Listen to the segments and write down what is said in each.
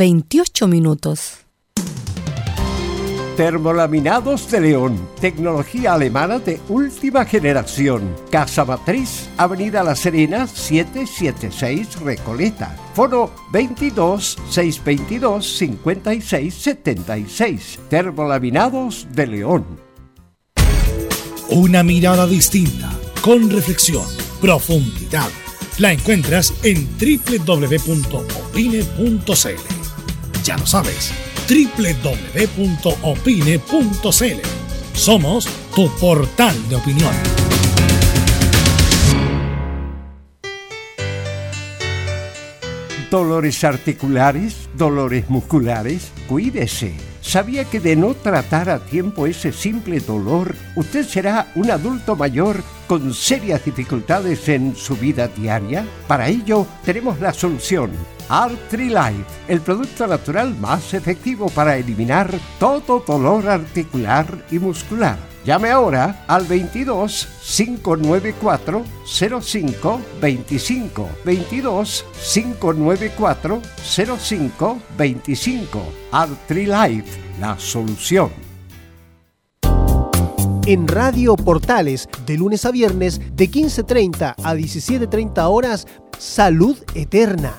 28 minutos. Termolaminados de León, tecnología alemana de última generación. Casa Matriz, Avenida La Serena, 776 Recoleta. Foro 22 622 56 76. Termolaminados de León. Una mirada distinta, con reflexión, profundidad. La encuentras en www.opine.cl. Ya lo sabes www.opine.cl. Somos tu portal de opinión. Dolores articulares, dolores musculares, cuídese. ¿Sabía que de no tratar a tiempo ese simple dolor, usted será un adulto mayor con serias dificultades en su vida diaria? Para ello, tenemos la solución Life, el producto natural más efectivo para eliminar todo dolor articular y muscular. Llame ahora al 22 594 05 25 22 594 05 25 Life, la solución. En Radio Portales, de lunes a viernes, de 15.30 a 17.30 horas, Salud Eterna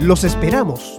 Los esperamos.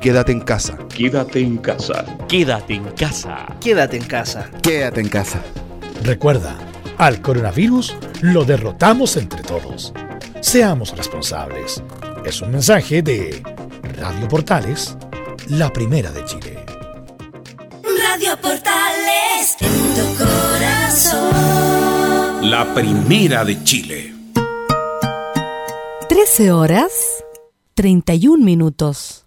Quédate en casa. Quédate en casa. Quédate en casa. Quédate en casa. Quédate en casa. Recuerda, al coronavirus lo derrotamos entre todos. Seamos responsables. Es un mensaje de Radio Portales, la primera de Chile. Radio Portales, en tu corazón. La primera de Chile. 13 horas 31 minutos.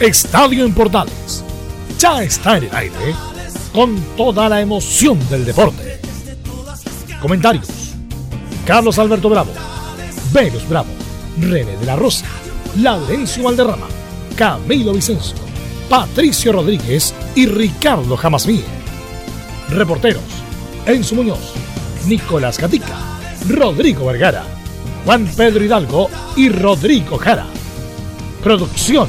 Estadio en Portales ya está en el aire con toda la emoción del deporte. Comentarios: Carlos Alberto Bravo, Venus Bravo, René de la Rosa, Laurencio Valderrama, Camilo Vicencio, Patricio Rodríguez y Ricardo Jamasmí. Reporteros: Enzo Muñoz, Nicolás Gatica, Rodrigo Vergara. Juan Pedro Hidalgo y Rodrigo Jara. Producción,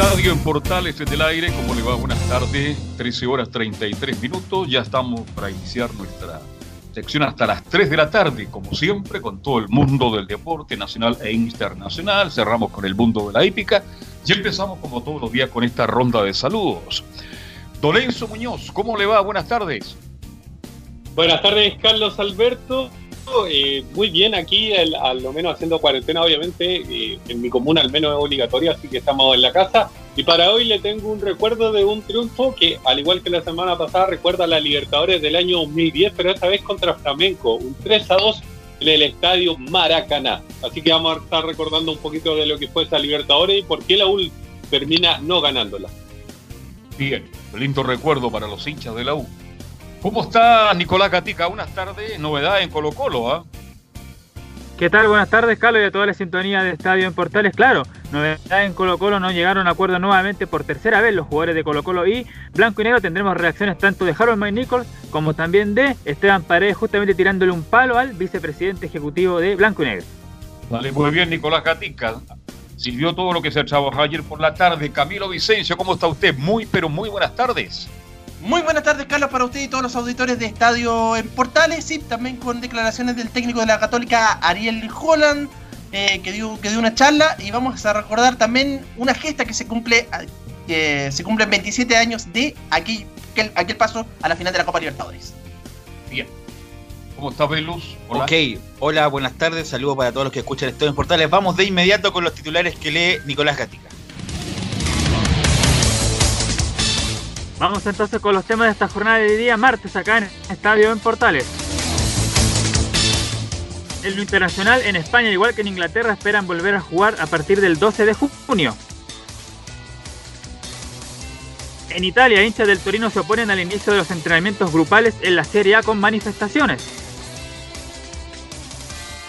Estadio en Portales desde el aire, ¿cómo le va? Buenas tardes, 13 horas 33 minutos, ya estamos para iniciar nuestra sección hasta las 3 de la tarde, como siempre, con todo el mundo del deporte nacional e internacional, cerramos con el mundo de la hípica y empezamos como todos los días con esta ronda de saludos. Dolenzo Muñoz, ¿cómo le va? Buenas tardes. Buenas tardes, Carlos Alberto. Eh, muy bien, aquí al, lo menos haciendo cuarentena, obviamente. Eh, en mi comuna al menos es obligatoria, así que estamos en la casa. Y para hoy le tengo un recuerdo de un triunfo que, al igual que la semana pasada, recuerda a la Libertadores del año 2010, pero esta vez contra Flamenco, un 3 a 2 en el estadio Maracaná. Así que vamos a estar recordando un poquito de lo que fue esa Libertadores y por qué la U termina no ganándola. Bien, lindo recuerdo para los hinchas de la U. ¿Cómo está Nicolás Gatica? Buenas tardes, novedad en Colo Colo, ¿ah? ¿Qué tal? Buenas tardes, Carlos, y a toda la sintonía de Estadio en Portales. Claro, novedad en Colo Colo, no llegaron a acuerdo nuevamente por tercera vez los jugadores de Colo Colo y Blanco y Negro tendremos reacciones tanto de Harold Mike Nichols como también de Esteban Paredes, justamente tirándole un palo al vicepresidente ejecutivo de Blanco y Negro. Vale, muy bien, Nicolás Gatica. Sirvió todo lo que se trabajó ayer por la tarde. Camilo Vicencio, ¿cómo está usted? Muy, pero muy buenas tardes. Muy buenas tardes, Carlos, para usted y todos los auditores de Estadio en Portales, y también con declaraciones del técnico de la Católica, Ariel Holland, eh, que, dio, que dio una charla, y vamos a recordar también una gesta que se cumple, que se cumplen 27 años de aquel, aquel, paso a la final de la Copa Libertadores. Bien. ¿Cómo está, Velus? Hola. Ok, hola, buenas tardes, saludos para todos los que escuchan Estadio en Portales. Vamos de inmediato con los titulares que lee Nicolás Gatica. Vamos entonces con los temas de esta jornada de día martes acá en Estadio en Portales. En lo internacional, en España, igual que en Inglaterra, esperan volver a jugar a partir del 12 de junio. En Italia, hinchas del Torino se oponen al inicio de los entrenamientos grupales en la Serie A con manifestaciones.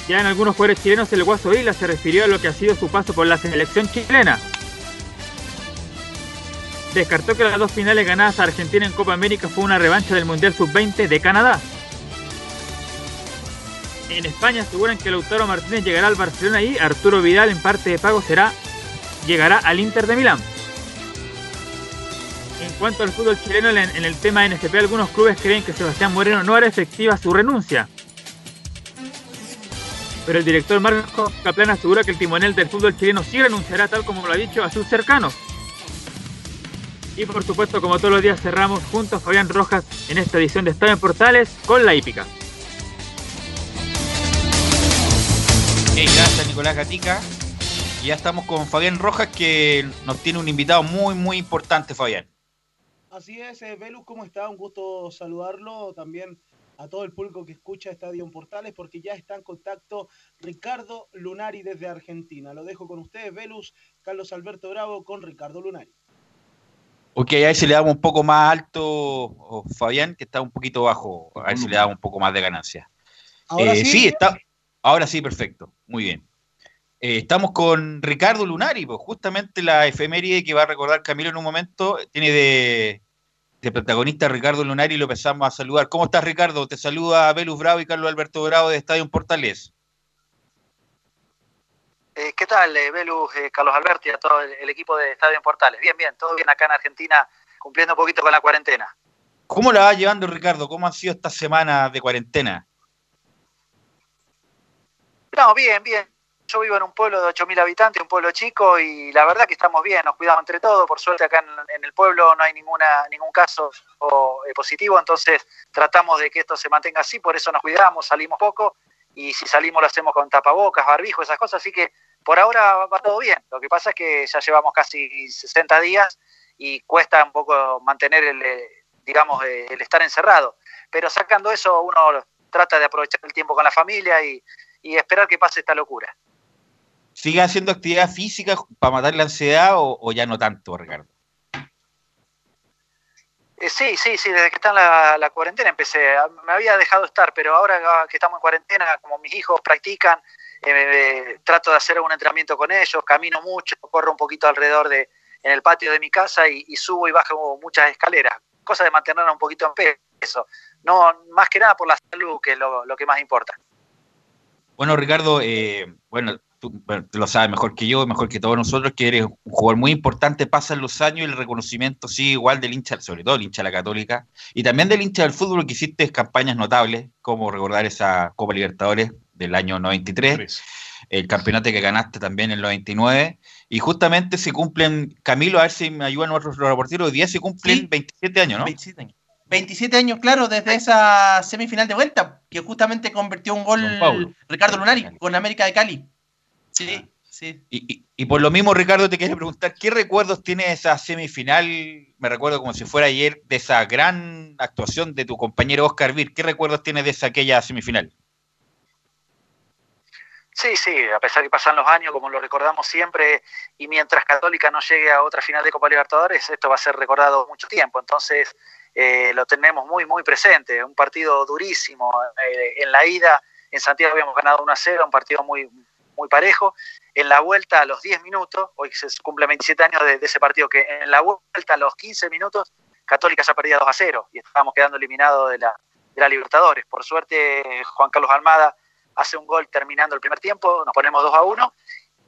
Ya en algunos jugadores chilenos, el Guaso Vila se refirió a lo que ha sido su paso por la selección chilena descartó que las dos finales ganadas a Argentina en Copa América fue una revancha del Mundial Sub-20 de Canadá. En España aseguran que Lautaro Martínez llegará al Barcelona y Arturo Vidal en parte de pago será llegará al Inter de Milán. En cuanto al fútbol chileno, en el tema NFP, algunos clubes creen que Sebastián Moreno no hará efectiva su renuncia. Pero el director Marcos Caplan asegura que el timonel del fútbol chileno sí renunciará tal como lo ha dicho a sus cercanos. Y por supuesto, como todos los días, cerramos junto a Fabián Rojas en esta edición de Estadio en Portales con la hípica. gracias Nicolás Gatica. Y ya estamos con Fabián Rojas que nos tiene un invitado muy, muy importante, Fabián. Así es, eh, Velus, ¿cómo está? Un gusto saludarlo. También a todo el público que escucha Estadio en Portales, porque ya está en contacto Ricardo Lunari desde Argentina. Lo dejo con ustedes, Velus, Carlos Alberto Bravo, con Ricardo Lunari. Ok, ahí se le damos un poco más alto, Fabián, que está un poquito bajo. A si le damos un poco más de ganancia. ¿Ahora eh, sí? está. Ahora sí, perfecto. Muy bien. Eh, estamos con Ricardo Lunari, pues justamente la efeméride que va a recordar Camilo en un momento tiene de, protagonista Ricardo Lunari y lo empezamos a saludar. ¿Cómo estás, Ricardo? Te saluda Belus Bravo y Carlos Alberto Bravo de Estadio Portales. Eh, ¿Qué tal, eh, Belus, eh, Carlos Alberti, a todo el, equipo de Estadio en Portales? Bien, bien, todo bien acá en Argentina, cumpliendo un poquito con la cuarentena. ¿Cómo la va llevando, Ricardo? ¿Cómo han sido estas semanas de cuarentena? No, bien, bien. Yo vivo en un pueblo de 8.000 habitantes, un pueblo chico, y la verdad que estamos bien, nos cuidamos entre todos. Por suerte acá en, el pueblo no hay ninguna, ningún caso positivo, entonces tratamos de que esto se mantenga así, por eso nos cuidamos, salimos poco y si salimos lo hacemos con tapabocas, barbijo, esas cosas, así que por ahora va todo bien. Lo que pasa es que ya llevamos casi 60 días y cuesta un poco mantener el, eh, digamos, eh, el estar encerrado. Pero sacando eso, uno trata de aprovechar el tiempo con la familia y, esperar que pase esta locura. ¿Sigue haciendo actividad física para matar la ansiedad o, ya no tanto, Ricardo? Eh, sí, sí, sí, desde que está en la, cuarentena empecé. Ah, me había dejado estar, pero ahora que estamos en cuarentena, como mis hijos practican, eh, trato de hacer un entrenamiento con ellos, camino mucho, corro un poquito alrededor de, en el patio de mi casa y, subo y bajo muchas escaleras, cosa de mantenernos un poquito en peso. No, más que nada por la salud, que es lo, lo que más importa. Bueno, Ricardo, eh, bueno, tú, lo sabes mejor que yo, mejor que todos nosotros, que eres un jugador muy importante, pasan los años y el reconocimiento sigue igual del hincha, sobre todo el hincha de la Católica, y también del hincha del fútbol, que hiciste campañas notables, como recordar esa Copa Libertadores del año 93, el campeonato que ganaste también en el 99, y justamente se cumplen, Camilo, a ver si me ayudan nuestros reporteros, hoy día se cumplen 27 años, ¿no? 27 años. 27 años, claro, desde esa semifinal de vuelta, que justamente convirtió un gol Ricardo Lunari con América de Cali. Sí, sí. Y, por lo mismo, Ricardo, te quería preguntar, ¿qué recuerdos tiene esa semifinal? Me recuerdo como si fuera ayer, de esa gran actuación de tu compañero Oscar Vir. ¿Qué recuerdos tienes de esa aquella semifinal? Sí, sí, a pesar que pasan los años, como lo recordamos siempre, y mientras Católica no llegue a otra final de Copa Libertadores, esto va a ser recordado mucho tiempo. Entonces, eh, lo tenemos muy, muy presente. Un partido durísimo. Eh, en la ida, en Santiago habíamos ganado 1 a 0, un partido muy, muy parejo. En la vuelta a los 10 minutos, hoy se cumple 27 años de, ese partido, que en la vuelta a los 15 minutos, Católica ya perdía 2 a 0 y estábamos quedando eliminados de la, de la Libertadores. Por suerte, Juan Carlos Almada hace un gol terminando el primer tiempo, nos ponemos 2 a 1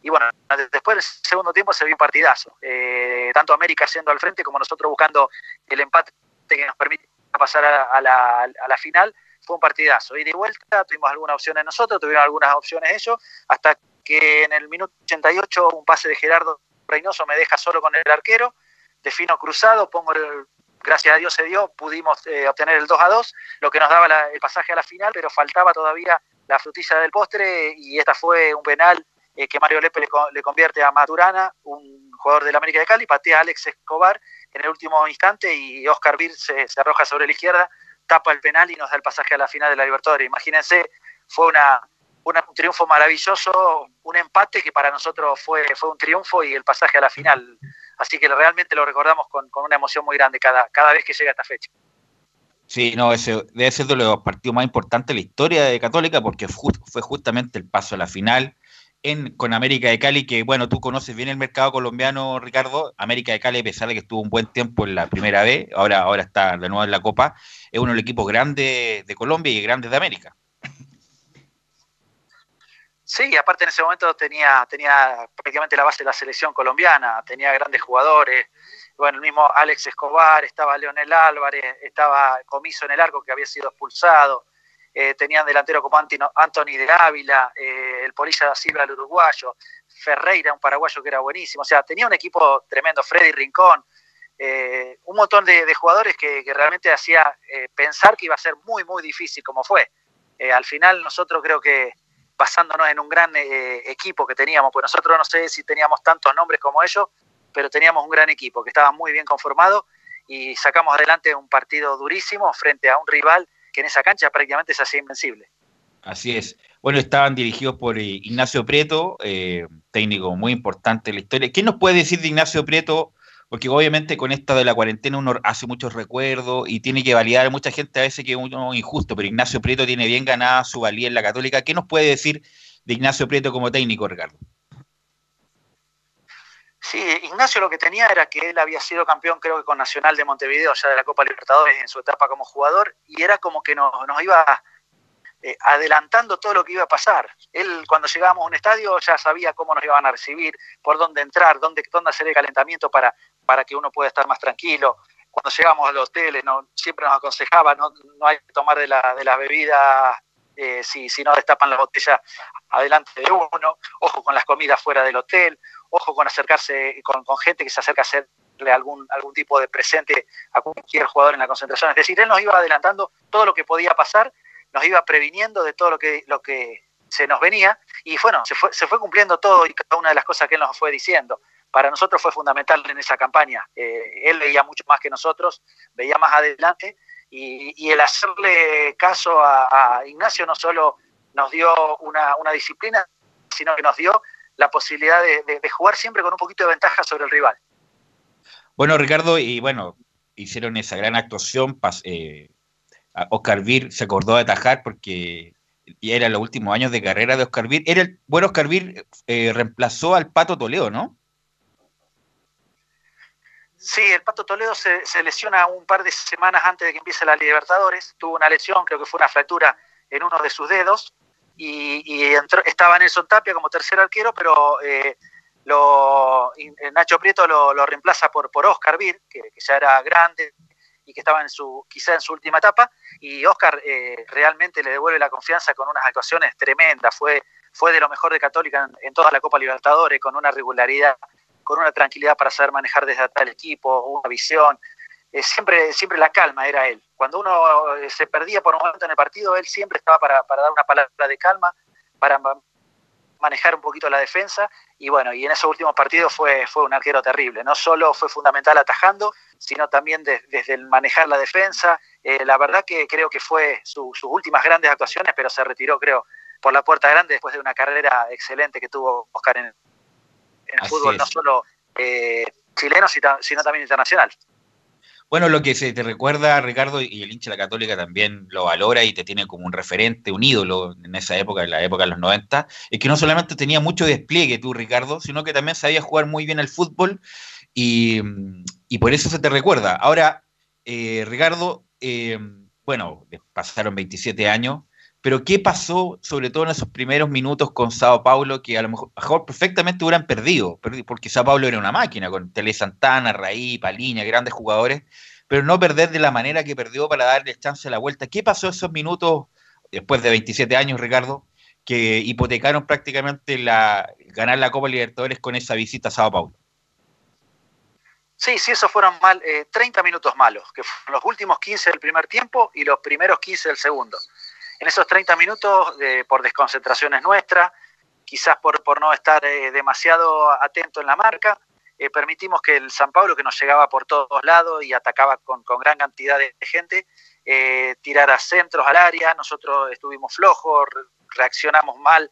y bueno, después del segundo tiempo se vio un partidazo. Eh, tanto América yendo al frente como nosotros buscando el empate que nos permite pasar a, la, a la final fue un partidazo. Y de vuelta tuvimos algunas opciones nosotros, tuvieron algunas opciones ellos, hasta que en el minuto 88 un pase de Gerardo Reynoso me deja solo con el arquero, defino cruzado, pongo el, gracias a Dios se dio, pudimos eh, obtener el 2 a 2, lo que nos daba el pasaje a la final, pero faltaba todavía la frutilla del postre y esta fue un penal eh, que Mario Lepe le, convierte a Maturana, un jugador del América de Cali, patea a Alex Escobar en el último instante y Oscar se, se arroja sobre la izquierda tapa el penal y nos da el pasaje a la final de la Libertadores. Imagínense, fue una, un triunfo maravilloso, un empate que para nosotros fue, fue un triunfo y el pasaje a la final. Así que realmente lo recordamos con, una emoción muy grande cada, cada vez que llega esta fecha. Sí, no, ese debe ser de los partidos más importantes de la historia de Católica porque fue justamente el paso a la final con América de Cali, que bueno, tú conoces bien el mercado colombiano, Ricardo. América de Cali, a pesar de que estuvo un buen tiempo en la primera vez, ahora, ahora está de nuevo en la Copa, es uno de los equipos grandes de Colombia y grandes de América. Sí, aparte en ese momento tenía, tenía prácticamente la base de la selección colombiana, tenía grandes jugadores, bueno, el mismo Alex Escobar, estaba Leonel Álvarez, estaba Comiso en el arco que había sido expulsado, eh, tenían delantero como Anthony de Ávila, eh, el Polilla da Silva, el uruguayo, Ferreira, un paraguayo que era buenísimo, o sea, tenía un equipo tremendo, Freddy Rincón, eh, un montón de, jugadores que, realmente hacía pensar que iba a ser muy, muy difícil como fue. al final nosotros creo que basándonos en un gran equipo que teníamos, pues nosotros no sé si teníamos tantos nombres como ellos, pero teníamos un gran equipo que estaba muy bien conformado y sacamos adelante un partido durísimo frente a un rival que en esa cancha prácticamente se hacía invencible. Así es. Bueno, estaban dirigidos por eh, Ignacio Prieto, eh, técnico muy importante en la historia. ¿Qué nos puede decir de Ignacio Prieto? Porque obviamente con esta de la cuarentena uno hace muchos recuerdos y tiene que validar mucha gente a veces que es uno injusto, pero Ignacio Prieto tiene bien ganada su valía en la católica. ¿Qué nos puede decir de Ignacio Prieto como técnico, Ricardo? Sí, Ignacio lo que tenía era que él había sido campeón, creo que con Nacional de Montevideo, ya de la Copa Libertadores en su etapa como jugador, y era como que nos, iba eh, adelantando todo lo que iba a pasar. Él, cuando llegábamos a un estadio, ya sabía cómo nos iban a recibir, por dónde entrar, dónde, dónde hacer el calentamiento para, para que uno pueda estar más tranquilo. Cuando llegamos a los hoteles, no, siempre nos aconsejaba, no, no hay que tomar de la, de las bebidas eh, si, si no destapan la botella adelante de uno, ojo con las comidas fuera del hotel, ojo con acercarse con, gente que se acerca a hacerle algún, algún tipo de presente a cualquier jugador en la concentración. Es decir, él nos iba adelantando todo lo que podía pasar, nos iba previniendo de todo lo que, lo que se nos venía y bueno, se fue, se fue cumpliendo todo y cada una de las cosas que él nos fue diciendo. Para nosotros fue fundamental en esa campaña. Eh, él veía mucho más que nosotros, veía más adelante y, el hacerle caso a, Ignacio no solo nos dio una, una disciplina, sino que nos dio la posibilidad de, jugar siempre con un poquito de ventaja sobre el rival. Bueno, Ricardo, y bueno, hicieron esa gran actuación, eh, Oscar Vir se acordó de atajar porque era los últimos años de carrera de Oscar Vir. Era el, bueno, Oscar Vir eh, reemplazó al Pato Toledo, ¿no? Sí, el Pato Toledo se, lesiona un par de semanas antes de que empiece la Libertadores. Tuvo una lesión, creo que fue una fractura en uno de sus dedos. Y, entró, estaba Nelson Tapia como tercer arquero, pero eh, lo, Nacho Prieto lo, reemplaza por, por Oscar Vir, que, ya era grande y que estaba en su, quizá en su última etapa. Y Oscar eh, realmente le devuelve la confianza con unas actuaciones tremendas. Fue, fue de lo mejor de Católica en toda la Copa Libertadores, con una regularidad con una tranquilidad para saber manejar desde tal equipo, una visión. Eh, siempre, siempre la calma era él. Cuando uno eh, se perdía por un momento en el partido, él siempre estaba para, dar una palabra de calma, para manejar un poquito la defensa. Y bueno, y en esos últimos partidos fue, fue un arquero terrible. No solo fue fundamental atajando, sino también desde el manejar la defensa. Eh, la verdad que creo que fue sus últimas grandes actuaciones, pero se retiró, creo, por la puerta grande después de una carrera excelente que tuvo Oscar en, en el fútbol, no solo eh, chileno, sino también internacional. Bueno, lo que se te recuerda, Ricardo, y el hincha de la Católica también lo valora y te tiene como un referente, un ídolo en esa época, en la época de los 90, es que no solamente tenía mucho despliegue tú, Ricardo, sino que también sabía jugar muy bien el fútbol y, por eso se te recuerda. Ahora, eh, Ricardo, eh, bueno, pasaron 27 años, pero ¿qué pasó, sobre todo en esos primeros minutos con Sao Paulo, que a lo mejor, perfectamente hubieran perdido? Porque Sao Paulo era una máquina, con Tele Santana, Raí, Paliña, grandes jugadores, pero no perder de la manera que perdió para darle chance a la vuelta. ¿Qué pasó esos minutos, después de 27 años, Ricardo, que hipotecaron prácticamente la, ganar la Copa Libertadores con esa visita a Sao Paulo? Sí, sí, esos fueron mal, 30 eh, minutos malos, que fueron los últimos 15 del primer tiempo y los primeros 15 del segundo. En esos 30 minutos, por desconcentraciones nuestras, quizás por, por no estar eh, demasiado atento en la marca, eh, permitimos que el San Pablo, que nos llegaba por todos lados y atacaba con, gran cantidad de gente, eh, tirara centros al área, nosotros estuvimos flojos, reaccionamos mal,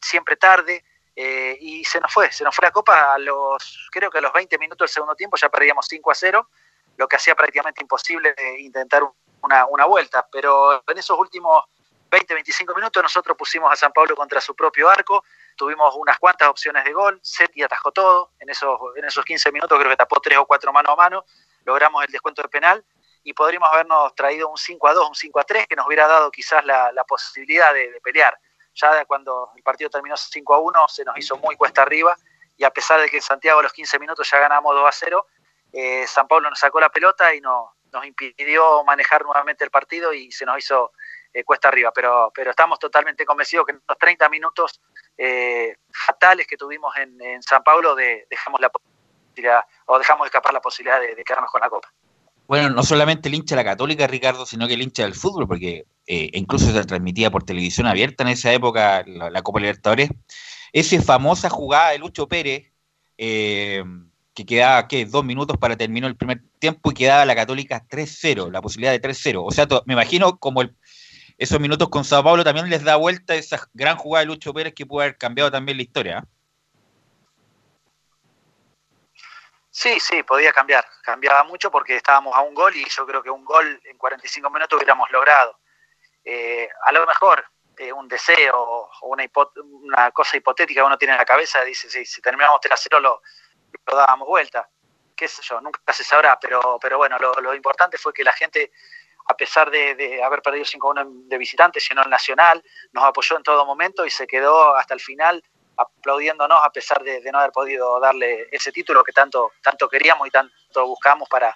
siempre tarde, y se nos fue, se nos fue la copa a los, creo que a los 20 minutos del segundo tiempo ya perdíamos 5 a 0, lo que hacía prácticamente imposible intentar un una, vuelta, pero en esos últimos 20, 25 minutos nosotros pusimos a San Pablo contra su propio arco, tuvimos unas cuantas opciones de gol, Seti atajó todo, en esos, en esos 15 minutos creo que tapó tres o cuatro mano a mano, logramos el descuento de penal y podríamos habernos traído un 5 a 2, un 5 a 3 que nos hubiera dado quizás la, posibilidad de, pelear. Ya cuando el partido terminó 5 a 1 se nos hizo muy cuesta arriba y a pesar de que en Santiago a los 15 minutos ya ganamos 2 a 0, eh, San Pablo nos sacó la pelota y no, nos impidió manejar nuevamente el partido y se nos hizo eh, cuesta arriba. Pero, pero estamos totalmente convencidos que en los 30 minutos eh, fatales que tuvimos en, San Pablo de, dejamos la posibilidad o dejamos escapar la posibilidad de, quedarnos con la copa. Bueno, no solamente el hincha de la Católica, Ricardo, sino que el hincha del fútbol, porque eh, incluso se transmitía por televisión abierta en esa época la, la Copa Libertadores. Esa famosa jugada de Lucho Pérez, que quedaba, ¿qué? Dos minutos para terminar el primer tiempo y quedaba la Católica 3-0, la posibilidad de 3-0. O sea, me imagino como esos minutos con Sao Paulo también les da vuelta esa gran jugada de Lucho Pérez que puede haber cambiado también la historia. ¿ah? Sí, sí, podía cambiar. Cambiaba mucho porque estábamos a un gol y yo creo que un gol en 45 minutos hubiéramos logrado. Eh, a lo mejor eh, un deseo o una, cosa hipotética que uno tiene en la cabeza, dice, sí, si terminamos 3-0 lo, lo dábamos vuelta. Qué sé yo, nunca se sabrá, pero, pero bueno, lo, importante fue que la gente, a pesar de, haber perdido 5-1 de visitantes, llenó el Nacional, nos apoyó en todo momento y se quedó hasta el final aplaudiéndonos a pesar de, no haber podido darle ese título que tanto, tanto queríamos y tanto buscamos para,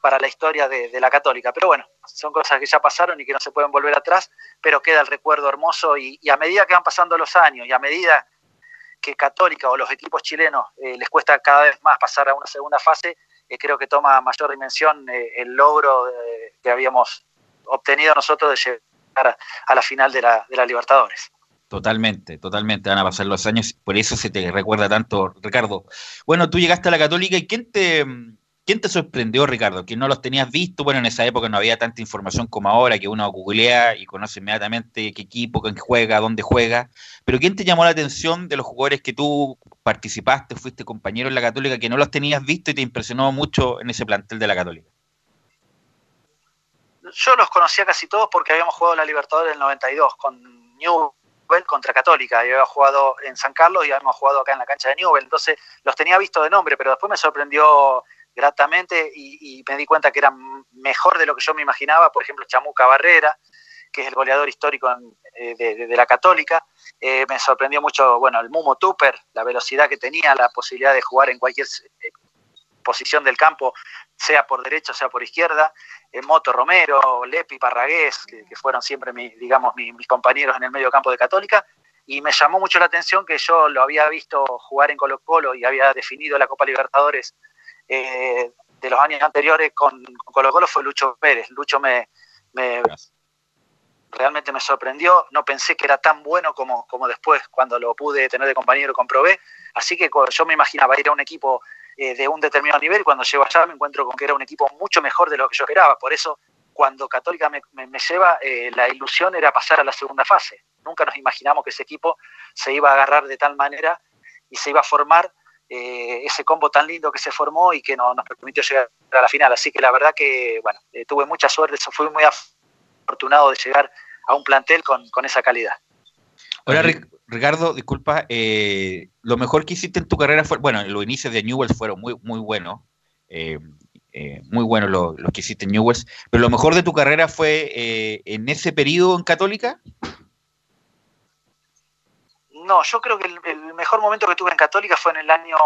para la historia de, la católica. Pero bueno, son cosas que ya pasaron y que no se pueden volver atrás, pero queda el recuerdo hermoso y, y a medida que van pasando los años y a medida que Católica o los equipos chilenos eh, les cuesta cada vez más pasar a una segunda fase, eh, creo que toma mayor dimensión eh, el logro que habíamos obtenido nosotros de llegar a, la final de la, de la Libertadores. Totalmente, totalmente. Van a pasar los años, por eso se te recuerda tanto, Ricardo. Bueno, tú llegaste a la Católica y ¿quién te, ¿Quién te sorprendió, Ricardo? Que no los tenías visto. Bueno, en esa época no había tanta información como ahora, que uno googlea y conoce inmediatamente qué equipo, quién juega, dónde juega. Pero ¿quién te llamó la atención de los jugadores que tú participaste, fuiste compañero en la Católica, que no los tenías visto y te impresionó mucho en ese plantel de la Católica? Yo los conocía casi todos porque habíamos jugado la Libertadores del 92 con Newell contra Católica. Yo había jugado en San Carlos y habíamos jugado acá en la cancha de Newell. Entonces los tenía visto de nombre, pero después me sorprendió gratamente y, me di cuenta que eran mejor de lo que yo me imaginaba, por ejemplo, Chamuca Barrera, que es el goleador histórico eh, de, la Católica. Eh, me sorprendió mucho, bueno, el Mumo Tupper, la velocidad que tenía, la posibilidad de jugar en cualquier eh, posición del campo, sea por derecha, sea por izquierda. Moto Romero, Lepi, Parragués, que, fueron siempre, digamos, mis, compañeros en el medio campo de Católica. Y me llamó mucho la atención que yo lo había visto jugar en Colo Colo y había definido la Copa Libertadores eh, de los años anteriores con, Colo Colo fue Lucho Pérez. Lucho me, realmente me sorprendió, no pensé que era tan bueno como, como después cuando lo pude tener de compañero comprobé, así que yo me imaginaba ir a un equipo eh, de un determinado nivel y cuando llego allá me encuentro con que era un equipo mucho mejor de lo que yo esperaba, por eso cuando Católica me, lleva, eh, la ilusión era pasar a la segunda fase, nunca nos imaginamos que ese equipo se iba a agarrar de tal manera y se iba a formar eh, ese combo tan lindo que se formó y que no, nos permitió llegar a la final. Así que la verdad que, bueno, eh, tuve mucha suerte, fui muy afortunado de llegar a un plantel con, esa calidad. Hola Ricardo, disculpa, eh, lo mejor que hiciste en tu carrera fue, bueno, los inicios de Newells fueron muy, muy buenos, muy buenos los, que hiciste en Newells, pero lo mejor de tu carrera fue en ese periodo en Católica. No, yo creo que el, mejor momento que tuve en Católica fue en el año,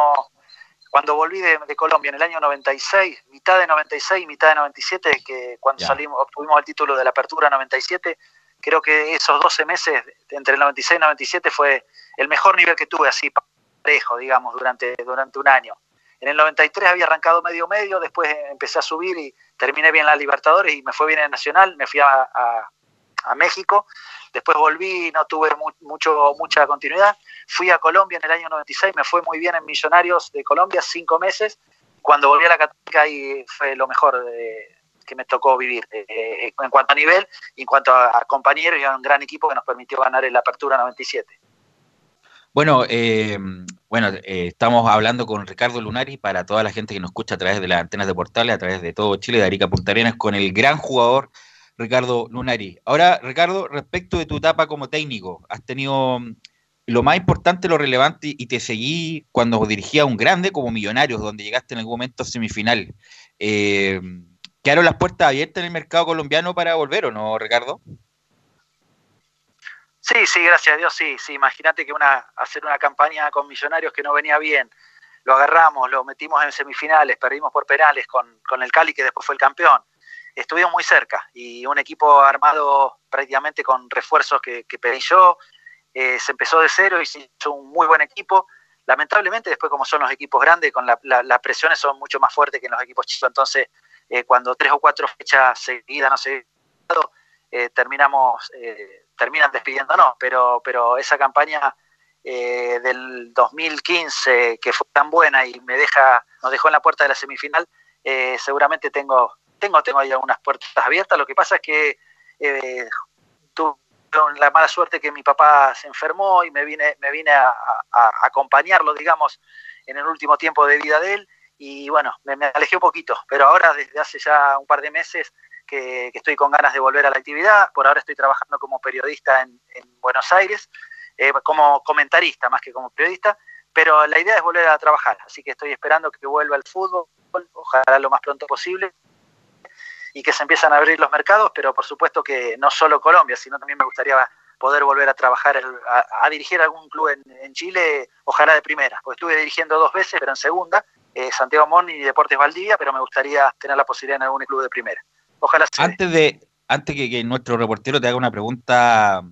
cuando volví de, Colombia, en el año 96, mitad de 96 y mitad de 97, que cuando salimos, obtuvimos el título de la Apertura 97, creo que esos 12 meses, entre el 96 y 97, fue el mejor nivel que tuve, así parejo, digamos, durante, durante un año. En el 93 había arrancado medio medio, después empecé a subir y terminé bien la Libertadores y me fue bien en Nacional, me fui a, a México Después volví, no tuve mucho, mucha continuidad. Fui a Colombia en el año 96, me fue muy bien en Millonarios de Colombia, cinco meses. Cuando volví a la Católica ahí fue lo mejor que me tocó vivir eh, eh, en cuanto a nivel y en cuanto a, compañeros y a un gran equipo que nos permitió ganar en la Apertura 97. Bueno, eh, bueno, estamos hablando con Ricardo Lunari para toda la gente que nos escucha a través de las antenas de portales, a través de todo Chile, de Arica Punta con el gran jugador Ricardo Lunari. Ahora, Ricardo, respecto de tu etapa como técnico, has tenido mm, lo más importante, lo relevante, y te seguí cuando dirigía a un grande como Millonarios, donde llegaste en algún momento a semifinal. Eh, ¿Quedaron las puertas abiertas en el mercado colombiano para volver o no, Ricardo? Sí, sí, gracias a Dios, sí, sí. Imagínate que una, hacer una campaña con Millonarios que no venía bien, lo agarramos, lo metimos en semifinales, perdimos por penales con, con el Cali, que después fue el campeón estuvimos muy cerca y un equipo armado prácticamente con refuerzos que, pedí yo. Eh, se empezó de cero y se hizo un muy buen equipo. Lamentablemente, después, como son los equipos grandes, con las presiones son mucho más fuertes que en los equipos chicos. Entonces, eh, cuando tres o cuatro fechas seguidas no se eh, terminamos, eh, terminan despidiéndonos. Pero, pero esa campaña del 2015, que fue tan buena y me deja, nos dejó en la puerta de la semifinal, seguramente tengo tengo, tengo ahí algunas puertas abiertas. Lo que pasa es que eh, tuve la mala suerte que mi papá se enfermó y me vine, me vine a, acompañarlo, digamos, en el último tiempo de vida de él. Y bueno, me, alejé un poquito, pero ahora desde hace ya un par de meses que, estoy con ganas de volver a la actividad. Por ahora estoy trabajando como periodista en, Buenos Aires, eh, como comentarista más que como periodista, pero la idea es volver a trabajar, así que estoy esperando que vuelva el fútbol, ojalá lo más pronto posible, y que se empiezan a abrir los mercados, pero por supuesto que no solo Colombia, sino también me gustaría poder volver a trabajar, a, dirigir algún club en, Chile, ojalá de primera, porque estuve dirigiendo dos veces, pero en segunda, eh, Santiago Moni y Deportes Valdivia, pero me gustaría tener la posibilidad en algún club de primera. Ojalá Antes de antes que, nuestro reportero te haga una pregunta,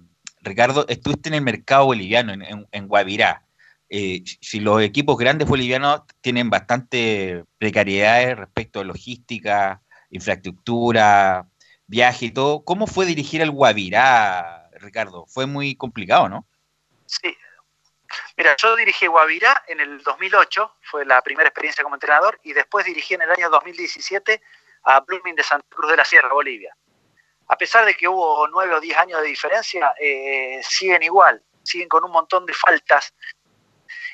Ricardo, estuviste en el mercado boliviano, en, Guavirá. Eh, si los equipos grandes bolivianos tienen bastante precariedades respecto a logística, infraestructura, viaje y todo. ¿Cómo fue dirigir el Guavirá, Ricardo? Fue muy complicado, ¿no? Sí, Mira, yo dirigí Guavirá en el 2008, fue la primera experiencia como entrenador, y después dirigí en el año 2017 a Blooming de Santa Cruz de la Sierra, Bolivia. A pesar de que hubo nueve o diez años de diferencia, eh, siguen igual, siguen con un montón de faltas,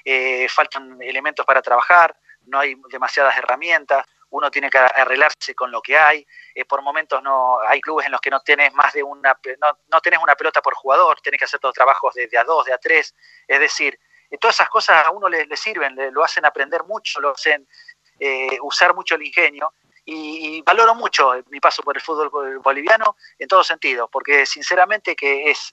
eh, faltan elementos para trabajar, no hay demasiadas herramientas, uno tiene que arreglarse con lo que hay. Eh, por momentos no hay clubes en los que no tienes más de una no, no tenés una pelota por jugador, tienes que hacer todos trabajos de, a dos, de a tres. Es decir, eh, todas esas cosas a uno le, sirven, le, lo hacen aprender mucho, lo hacen eh, usar mucho el ingenio. Y, valoro mucho mi paso por el fútbol boliviano en todo sentido, porque sinceramente que es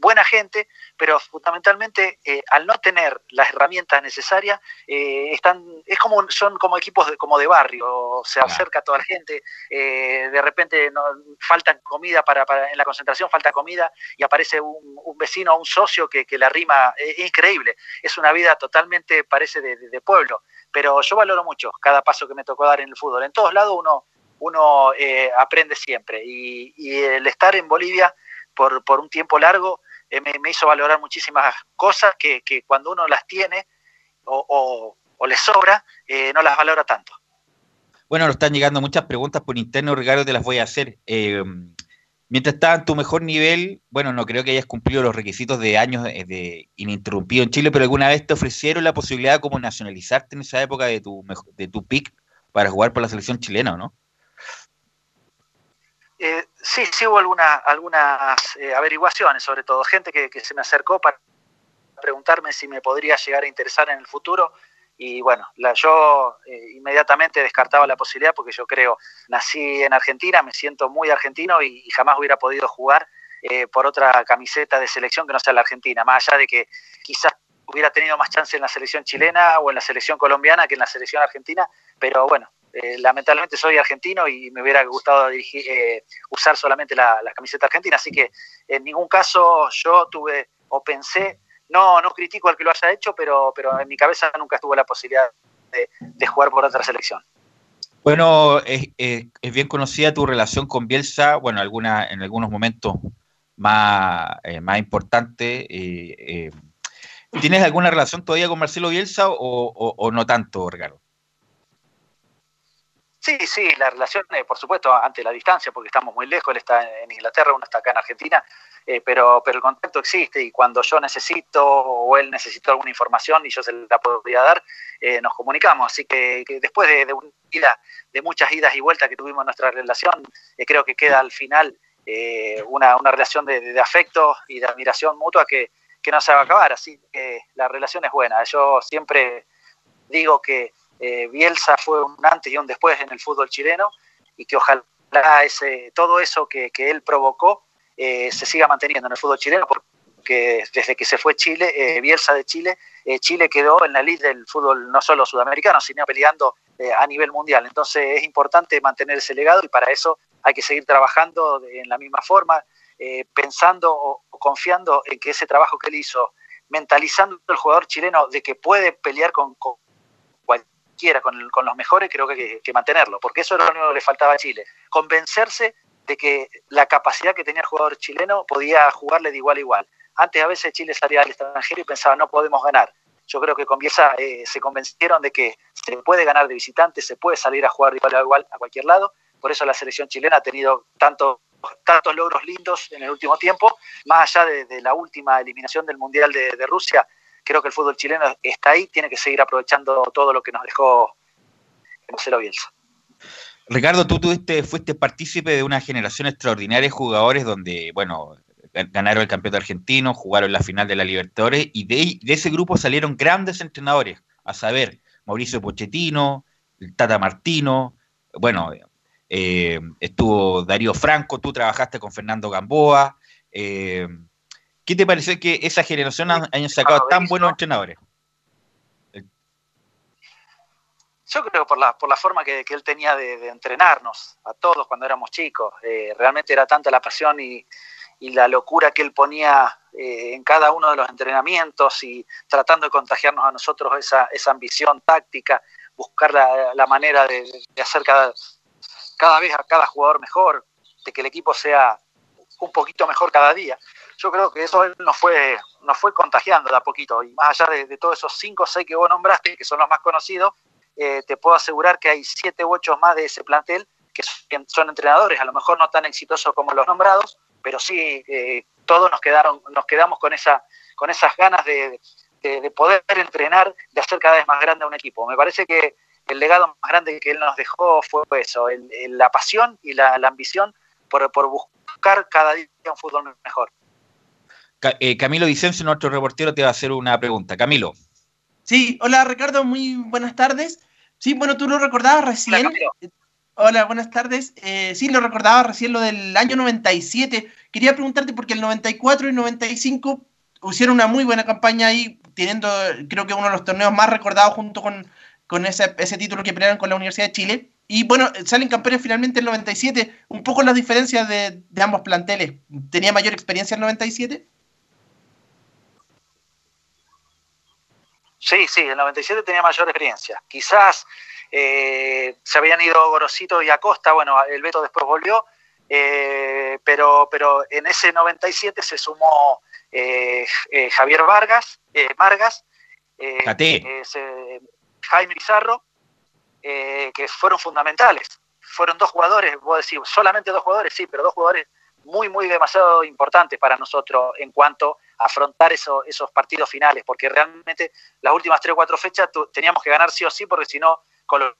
buena gente, pero fundamentalmente eh, al no tener las herramientas necesarias, eh, están, es como son como equipos de, como de barrio, se acerca a toda la gente, eh, de repente no, falta comida para, en la concentración, falta comida y aparece un, vecino o un socio que, que la rima, es increíble, es una vida totalmente, parece, de, pueblo, pero yo valoro mucho cada paso que me tocó dar en el fútbol, en todos lados uno, uno aprende siempre y, y el estar en Bolivia por, por un tiempo largo, eh, me, hizo valorar muchísimas cosas que, cuando uno las tiene o, o, le sobra, eh, no las valora tanto. Bueno, nos están llegando muchas preguntas por interno, Ricardo, te las voy a hacer. Eh, mientras estás en tu mejor nivel, bueno, no creo que hayas cumplido los requisitos de años de, ininterrumpido en Chile, pero alguna vez te ofrecieron la posibilidad de como nacionalizarte en esa época de tu, de tu pick para jugar por la selección chilena, ¿o no? Eh, sí, sí hubo algunas eh, averiguaciones, sobre todo gente que, se me acercó para preguntarme si me podría llegar a interesar en el futuro. Y bueno, la, yo eh, inmediatamente descartaba la posibilidad porque yo creo, nací en Argentina, me siento muy argentino y, jamás hubiera podido jugar por otra camiseta de selección que no sea la Argentina, más allá de que quizás hubiera tenido más chance en la selección chilena o en la selección colombiana que en la selección argentina, pero bueno, eh, lamentablemente soy argentino y me hubiera gustado dirigir, eh, usar solamente la, camiseta argentina, así que en ningún caso yo tuve o pensé, no, no critico al que lo haya hecho, pero, en mi cabeza nunca estuvo la posibilidad de, jugar por otra selección. Bueno, es, bien conocida tu relación con Bielsa, bueno, alguna, en algunos momentos más, eh, más importante. ¿Tienes alguna relación todavía con Marcelo Bielsa o, no tanto, Ricardo? Sí, sí, la relación, eh, por supuesto, ante la distancia, porque estamos muy lejos, él está en Inglaterra, uno está acá en Argentina, eh, pero, pero el contacto existe y cuando yo necesito o él necesita alguna información y yo se la podría dar, eh, nos comunicamos. Así que, después de, de, de muchas idas y vueltas que tuvimos en nuestra relación, creo que queda al final una, una, relación de, afecto y de admiración mutua que, que no se va a acabar. Así que la relación es buena. Yo siempre digo que eh, Bielsa fue un antes y un después en el fútbol chileno y que ojalá ese, todo eso que, él provocó eh, se siga manteniendo en el fútbol chileno porque desde que se fue Chile, eh, Bielsa de Chile, Chile quedó en la lid del fútbol no solo sudamericano, sino peleando a nivel mundial. Entonces es importante mantener ese legado y para eso hay que seguir trabajando en la misma forma, pensando o, confiando en que ese trabajo que él hizo, mentalizando al jugador chileno de que puede pelear con quiera con, los mejores, creo que, que, mantenerlo, porque eso era lo único que le faltaba a Chile, convencerse de que la capacidad que tenía el jugador chileno podía jugarle de igual a igual. Antes a veces Chile salía al extranjero y pensaba no podemos ganar. Yo creo que con Bielsa eh, se convencieron de que se puede ganar de visitante, se puede salir a jugar de igual a igual a cualquier lado. Por eso la selección chilena ha tenido tanto, tantos logros lindos en el último tiempo, más allá de, la última eliminación del Mundial de Rusia, creo que el fútbol chileno está ahí, tiene que seguir aprovechando todo lo que nos dejó Marcelo Bielsa. Ricardo, tú tuviste, fuiste partícipe de una generación extraordinaria de jugadores donde, bueno, ganaron el campeonato argentino, jugaron la final de la Libertadores y de, ese grupo salieron grandes entrenadores, a saber, Mauricio Pochettino, Tata Martino, bueno, eh, estuvo Darío Franco, tú trabajaste con Fernando Gamboa, eh, ¿Qué te pareció que esa generación haya sacado tan buenos entrenadores? Yo creo por la, por la forma que, él tenía de, entrenarnos a todos cuando éramos chicos. Eh, realmente era tanta la pasión y, la locura que él ponía eh, en cada uno de los entrenamientos y tratando de contagiarnos a nosotros esa, esa ambición táctica, buscar la, manera de, hacer cada, cada vez a cada jugador mejor, de que el equipo sea un poquito mejor cada día yo creo que eso nos fue, nos fue contagiando de a poquito. Y más allá de, todos esos cinco o seis que vos nombraste, que son los más conocidos, eh, te puedo asegurar que hay siete u ocho más de ese plantel que son, entrenadores, a lo mejor no tan exitosos como los nombrados, pero sí eh, todos nos quedaron, nos quedamos con esa, con esas ganas de, poder entrenar, de hacer cada vez más grande a un equipo. Me parece que el legado más grande que él nos dejó fue eso, la pasión y la, ambición por, por buscar cada día un fútbol mejor. Eh, Camilo Vicencio, nuestro reportero, te va a hacer una pregunta. Camilo. Sí, hola Ricardo, muy buenas tardes. Sí, bueno, tú lo recordabas recién. Hola, buenas tardes. Eh, sí, lo recordaba recién lo del año 97. Quería preguntarte porque el 94 y 95 hicieron una muy buena campaña ahí, teniendo creo que uno de los torneos más recordados junto con, con ese, ese título que pelearon con la Universidad de Chile. Y bueno, salen campeones finalmente el 97. Un poco las diferencias de, de ambos planteles. ¿Tenía mayor experiencia el 97? Sí, sí, el 97 tenía mayor experiencia. Quizás eh, se habían ido Gorosito y Acosta, bueno, el Beto después volvió, eh, pero, pero en ese 97 se sumó eh, Javier Vargas, Vargas, Jaime Pizarro, que fueron fundamentales. Fueron dos jugadores, vos decís, solamente dos jugadores, sí, pero dos jugadores muy, muy demasiado importantes para nosotros en cuanto a afrontar esos partidos finales, porque realmente las últimas tres o cuatro fechas teníamos que ganar sí o sí, porque si no, Colo,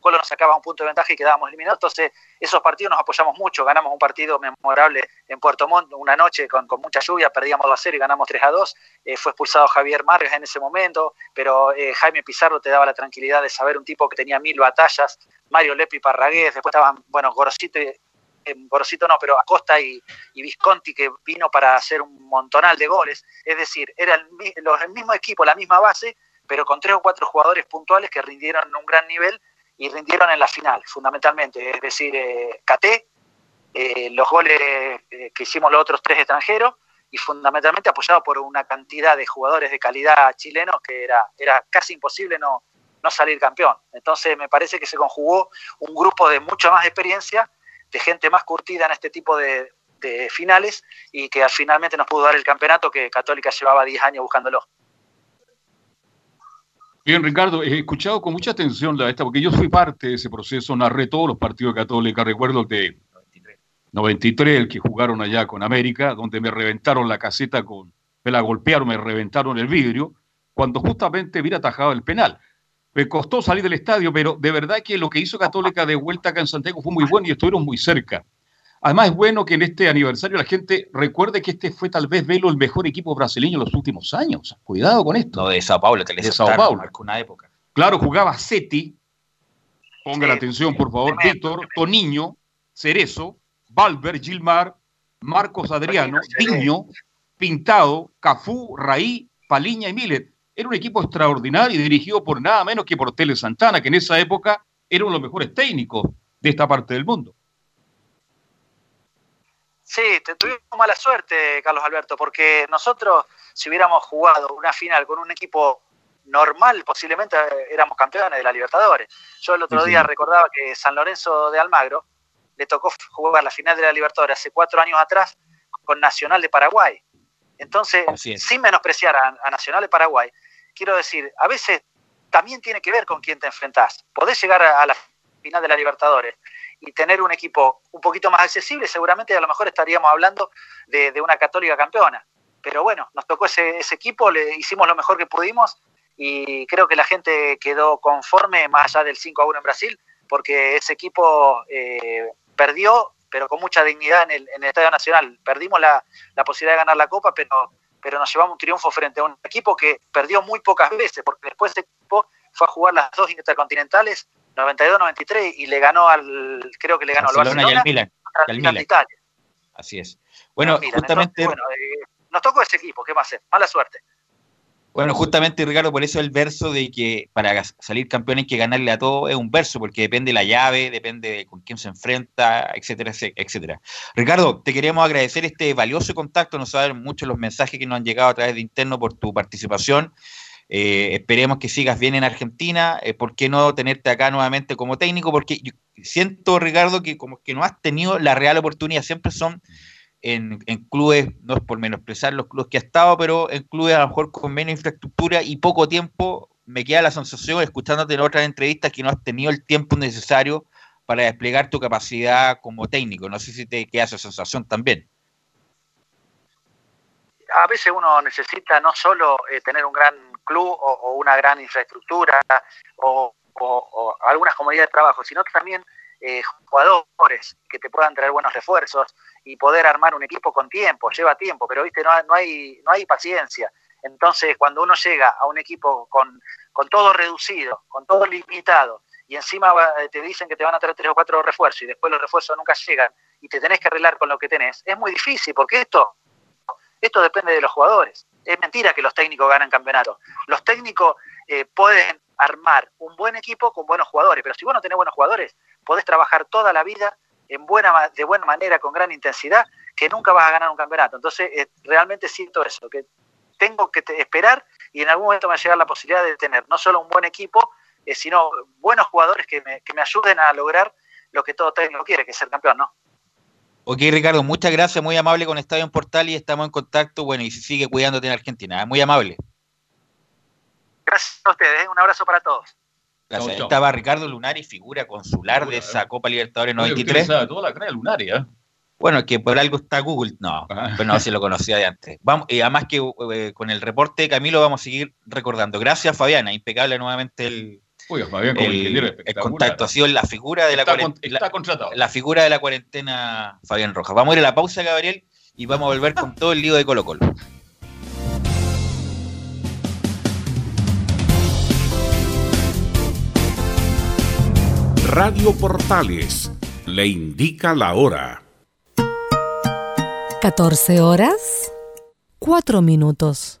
Colo nos sacaba un punto de ventaja y quedábamos eliminados. Entonces, esos partidos nos apoyamos mucho. Ganamos un partido memorable en Puerto Montt, una noche con, mucha lluvia, perdíamos 2 a 0 y ganamos 3 a 2. Eh, fue expulsado Javier Margas en ese momento, pero eh, Jaime Pizarro te daba la tranquilidad de saber un tipo que tenía mil batallas. Mario Lepi Parragués, después estaban, bueno, Gorosito Borosito no, pero Acosta y, Visconti que vino para hacer un montonal de goles. Es decir, era el, mismo equipo, la misma base, pero con tres o cuatro jugadores puntuales que rindieron un gran nivel y rindieron en la final, fundamentalmente. Es decir, eh, eh los goles eh, que hicimos los otros tres extranjeros y fundamentalmente apoyado por una cantidad de jugadores de calidad chilenos que era, era casi imposible no, no salir campeón. Entonces me parece que se conjugó un grupo de mucha más experiencia de gente más curtida en este tipo de, finales y que finalmente nos pudo dar el campeonato que Católica llevaba 10 años buscándolo. Bien, Ricardo, he escuchado con mucha atención la esta, porque yo fui parte de ese proceso, narré todos los partidos de Católica, recuerdo que 93, el que jugaron allá con América, donde me reventaron la caseta con, me la golpearon, me reventaron el vidrio, cuando justamente hubiera atajado el penal. Me costó salir del estadio, pero de verdad que lo que hizo Católica de vuelta acá en Santiago fue muy bueno y estuvieron muy cerca. Además es bueno que en este aniversario la gente recuerde que este fue tal vez Velo el mejor equipo brasileño en los últimos años. Cuidado con esto. No, de Sao Paulo, de Sao Paulo. Una época. Claro, jugaba Seti, ponga la atención por favor, Víctor, Toniño, Cerezo, Valver, Gilmar, Marcos Adriano, Piño, Pintado, Cafú, Raí, Paliña y Milet. Era un equipo extraordinario y dirigido por nada menos que por Tele Santana, que en esa época era uno de los mejores técnicos de esta parte del mundo. Sí, tuvimos mala suerte, Carlos Alberto, porque nosotros, si hubiéramos jugado una final con un equipo normal, posiblemente éramos campeones de la Libertadores. Yo el otro día recordaba que San Lorenzo de Almagro le tocó jugar la final de la Libertadores hace cuatro años atrás con Nacional de Paraguay. Entonces, sin menospreciar a, Nacional de Paraguay, quiero decir, a veces también tiene que ver con quién te enfrentás. Podés llegar a, la final de la Libertadores y tener un equipo un poquito más accesible, seguramente a lo mejor estaríamos hablando de, una católica campeona. Pero bueno, nos tocó ese, equipo, le hicimos lo mejor que pudimos y creo que la gente quedó conforme más allá del 5 a 1 en Brasil, porque ese equipo eh, perdió, pero con mucha dignidad en el, en el Estadio Nacional. Perdimos la, la posibilidad de ganar la Copa, pero pero nos llevamos un triunfo frente a un equipo que perdió muy pocas veces, porque después ese equipo fue a jugar las dos intercontinentales, 92-93, y le ganó al, creo que le ganó al Barcelona y al Milan. Y al Italia. Así es. Bueno, justamente... bueno, eh, nos tocó ese equipo, ¿qué más hacer? Mala suerte. Bueno, justamente Ricardo, por eso el verso de que para salir campeón hay que ganarle a todo es un verso, porque depende de la llave, depende de con quién se enfrenta, etcétera, etcétera. Ricardo, te queremos agradecer este valioso contacto, nos saben mucho los mensajes que nos han llegado a través de interno por tu participación. Eh, esperemos que sigas bien en Argentina. Eh, ¿Por qué no tenerte acá nuevamente como técnico? Porque yo siento, Ricardo, que como que no has tenido la real oportunidad. Siempre son en, clubes, no es por menospreciar los clubes que ha estado, pero en clubes a lo mejor con menos infraestructura y poco tiempo, me queda la sensación, escuchándote en otras entrevistas, que no has tenido el tiempo necesario para desplegar tu capacidad como técnico. No sé si te queda esa sensación también. A veces uno necesita no solo eh, tener un gran club o, una gran infraestructura o, o algunas comodidades de trabajo, sino que también eh, jugadores que te puedan traer buenos refuerzos y poder armar un equipo con tiempo, lleva tiempo, pero viste, no, no, hay, no hay paciencia. Entonces, cuando uno llega a un equipo con, con todo reducido, con todo limitado, y encima te dicen que te van a traer tres o cuatro refuerzos y después los refuerzos nunca llegan y te tenés que arreglar con lo que tenés, es muy difícil, porque esto, esto depende de los jugadores. Es mentira que los técnicos ganan campeonatos. Los técnicos eh, pueden armar un buen equipo con buenos jugadores, pero si vos no tenés buenos jugadores, podés trabajar toda la vida en buena, de buena manera, con gran intensidad, que nunca vas a ganar un campeonato. Entonces, eh, realmente siento eso, que tengo que esperar y en algún momento me va a llegar la posibilidad de tener no solo un buen equipo, eh, sino buenos jugadores que me, que me ayuden a lograr lo que todo técnico quiere, que es ser campeón, ¿no? Ok, Ricardo, muchas gracias, muy amable con Estadio en Portal y estamos en contacto, bueno, y sigue cuidándote en Argentina, muy amable. Gracias a ustedes, un abrazo para todos. Estaba Ricardo Lunari, figura consular de esa Copa Libertadores 93. toda la Lunari, ¿eh? Bueno, que por algo está Google. No, ah. pero no, se lo conocía de antes. Vamos, y además que eh, con el reporte de Camilo vamos a seguir recordando. Gracias, Fabiana. Impecable nuevamente el, el, contacto. Ha sido la figura de la cuarentena. La, figura de la cuarentena, Fabián Rojas. Vamos a ir a la pausa, Gabriel, y vamos a volver con todo el lío de Colo Colo. Radio Portales le indica la hora. 14 horas, 4 minutos.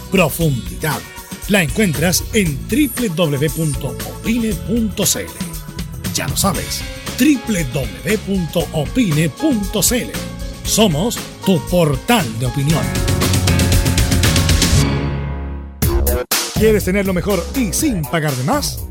profundidad. La encuentras en www.opine.cl. Ya lo sabes, www.opine.cl. Somos tu portal de opinión. ¿Quieres tener lo mejor y sin pagar de más?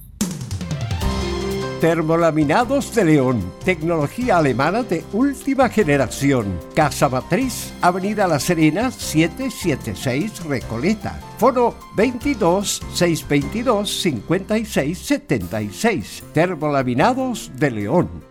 Termolaminados de León, tecnología alemana de última generación. Casa Matriz, Avenida La Serena, 776 Recoleta. Foro 22 622 5676. Termolaminados de León.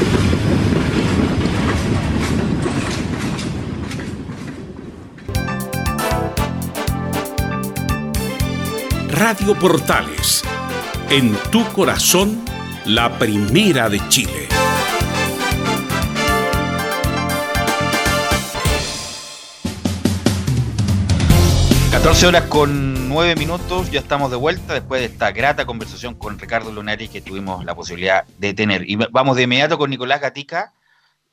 Radio Portales, en tu corazón, la primera de Chile. ...14 horas con 9 minutos, ya estamos de vuelta después de esta grata conversación con Ricardo Lunari que tuvimos la posibilidad de tener. Y vamos de inmediato con Nicolás Gatica,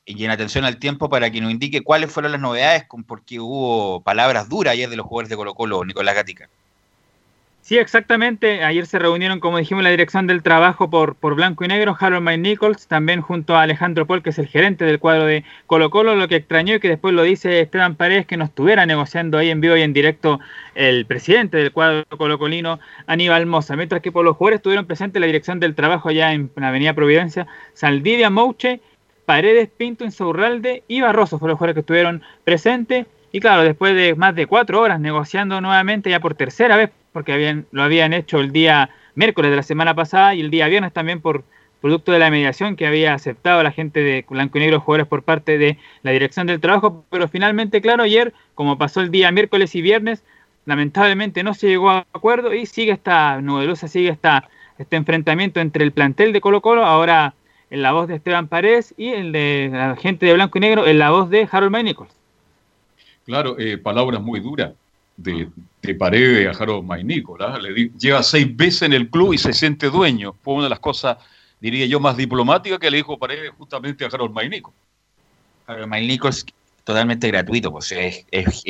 y en atención al tiempo para que nos indique cuáles fueron las novedades, porque hubo palabras duras ayer de los jugadores de Colo Colo, Nicolás Gatica. Sí, exactamente. Ayer se reunieron, como dijimos, la dirección del trabajo por, por Blanco y Negro, Harold Mike Nichols, también junto a Alejandro Paul, que es el gerente del cuadro de Colo Colo. Lo que extrañó y que después lo dice Esteban Paredes, que no estuviera negociando ahí en vivo y en directo el presidente del cuadro colocolino, Aníbal Mosa. Mientras que por los jugadores estuvieron presentes la dirección del trabajo allá en la Avenida Providencia, Saldivia Mouche, Paredes, Pinto, Insaurralde y Barroso fueron los jugadores que estuvieron presentes. Y claro, después de más de cuatro horas negociando nuevamente, ya por tercera vez porque habían, lo habían hecho el día miércoles de la semana pasada y el día viernes también por producto de la mediación que había aceptado la gente de Blanco y Negro Jugadores por parte de la Dirección del Trabajo, pero finalmente, claro, ayer, como pasó el día miércoles y viernes, lamentablemente no se llegó a acuerdo y sigue esta novedosa, sigue esta, este enfrentamiento entre el plantel de Colo Colo, ahora en la voz de Esteban Paredes y el de la gente de Blanco y Negro en la voz de Harold May Claro, eh, palabras muy duras de, de Paredes a Harold Maynícola. Le lleva seis veces en el club y se siente dueño. Fue una de las cosas, diría yo, más diplomáticas que le dijo Paredes justamente a Harold Maynico. Harold Maynico es totalmente gratuito, pues es, es,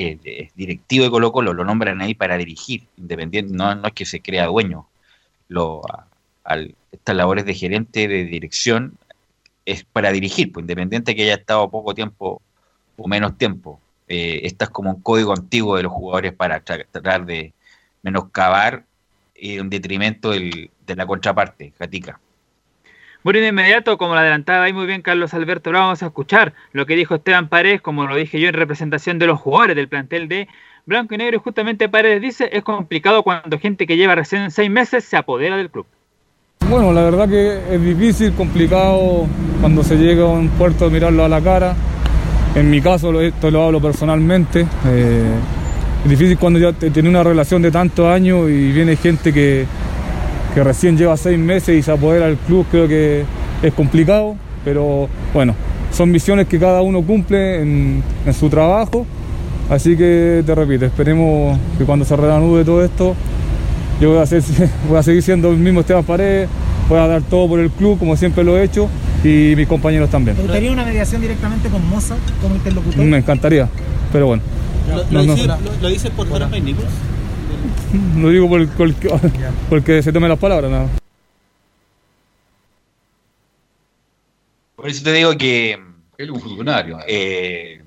directivo de Colo Colo, lo nombran ahí para dirigir, independiente, no, no es que se crea dueño. Lo, al, estas labores de gerente de dirección es para dirigir, pues independiente que haya estado poco tiempo o menos tiempo eh, esta es como un código antiguo de los jugadores para tratar de menoscabar en eh, detrimento de la contraparte, Gatica. Bueno, de inmediato, como lo adelantaba ahí muy bien Carlos Alberto, ahora vamos a escuchar lo que dijo Esteban Paredes, como lo dije yo en representación de los jugadores del plantel de Blanco y Negro. Y justamente Paredes dice, es complicado cuando gente que lleva recién seis meses se apodera del club. Bueno, la verdad que es difícil, complicado cuando se llega a un puerto mirarlo a la cara. En mi caso, esto lo hablo personalmente. Eh, es difícil cuando ya tiene una relación de tantos años y viene gente que, que recién lleva seis meses y se apodera del club, creo que es complicado, pero bueno, son misiones que cada uno cumple en, su trabajo. Así que te repito, esperemos que cuando se reanude todo esto, yo voy a, voy a seguir siendo el mismo Esteban Paredes, voy a dar todo por el club como siempre lo he hecho y mis compañeros también. ¿Te gustaría una mediación directamente con Moza como interlocutor? Me encantaría, pero bueno. ¿Lo, no, dice, lo, dices por fuera de Lo digo por, por, porque se tomen las palabras, nada. Por eso te digo que. Él es un funcionario. Eh,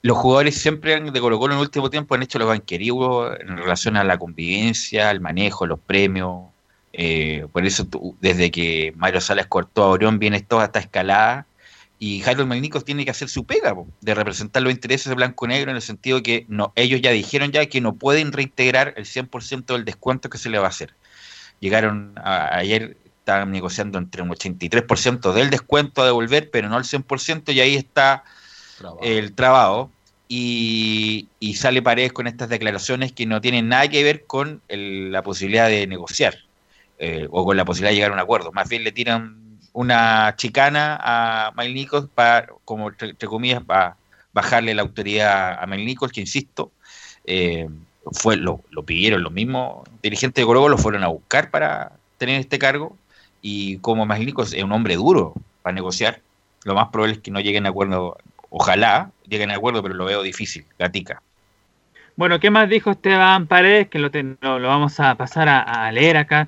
los jugadores siempre de Colo Colo en el último tiempo han hecho los banqueríos en relación a la convivencia, al manejo, los premios, eh, por eso desde que Mario Salas cortó a Orión viene toda esta escalada y Harold Magnicos tiene que hacer su pega de representar los intereses de Blanco Negro en el sentido que no, ellos ya dijeron ya que no pueden reintegrar el 100% del descuento que se le va a hacer. Llegaron ayer, estaban negociando entre un 83% del descuento a devolver, pero no al 100% y ahí está el trabajo. Y, sale Paredes con estas declaraciones que no tienen nada que ver con la posibilidad de negociar eh, o con la posibilidad de llegar a un acuerdo. Más bien le tiran una chicana a Mike Nichols para, como entre, comillas, para bajarle la autoridad a Mike Nichols, que insisto, eh, fue lo, lo, pidieron los mismos dirigentes de Colo lo fueron a buscar para tener este cargo y como Mike Nichols es un hombre duro para negociar, lo más probable es que no lleguen a acuerdo, ojalá lleguen a acuerdo, pero lo veo difícil, gatica. Bueno, ¿qué más dijo Esteban Paredes? Que lo, lo, vamos a pasar a, leer acá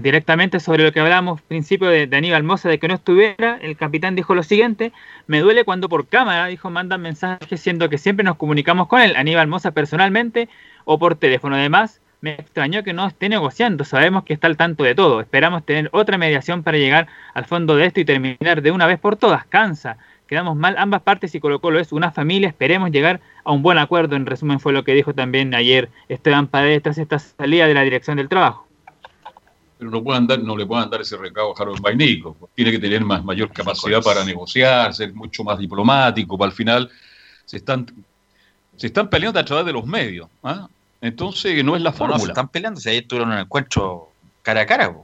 directamente sobre lo que hablamos principio de, de, Aníbal Mosa, de que no estuviera. El capitán dijo lo siguiente, me duele cuando por cámara, dijo, mandan mensajes siendo que siempre nos comunicamos con él, Aníbal Mosa personalmente o por teléfono. Además, me extrañó que no esté negociando, sabemos que está al tanto de todo, esperamos tener otra mediación para llegar al fondo de esto y terminar de una vez por todas, cansa quedamos mal ambas partes y Colo Colo es una familia, esperemos llegar a un buen acuerdo, en resumen fue lo que dijo también ayer Esteban Paredes tras esta salida de la dirección del trabajo. Pero no, puedan dar, no le puedan dar ese recado a Harold Bainico, tiene que tener más, mayor capacidad para negociar, ser mucho más diplomático, para al final se están, se están peleando a través de los medios, ¿ah? entonces no es la fórmula. No, se están peleando, si ayer tuvieron un encuentro cara a cara.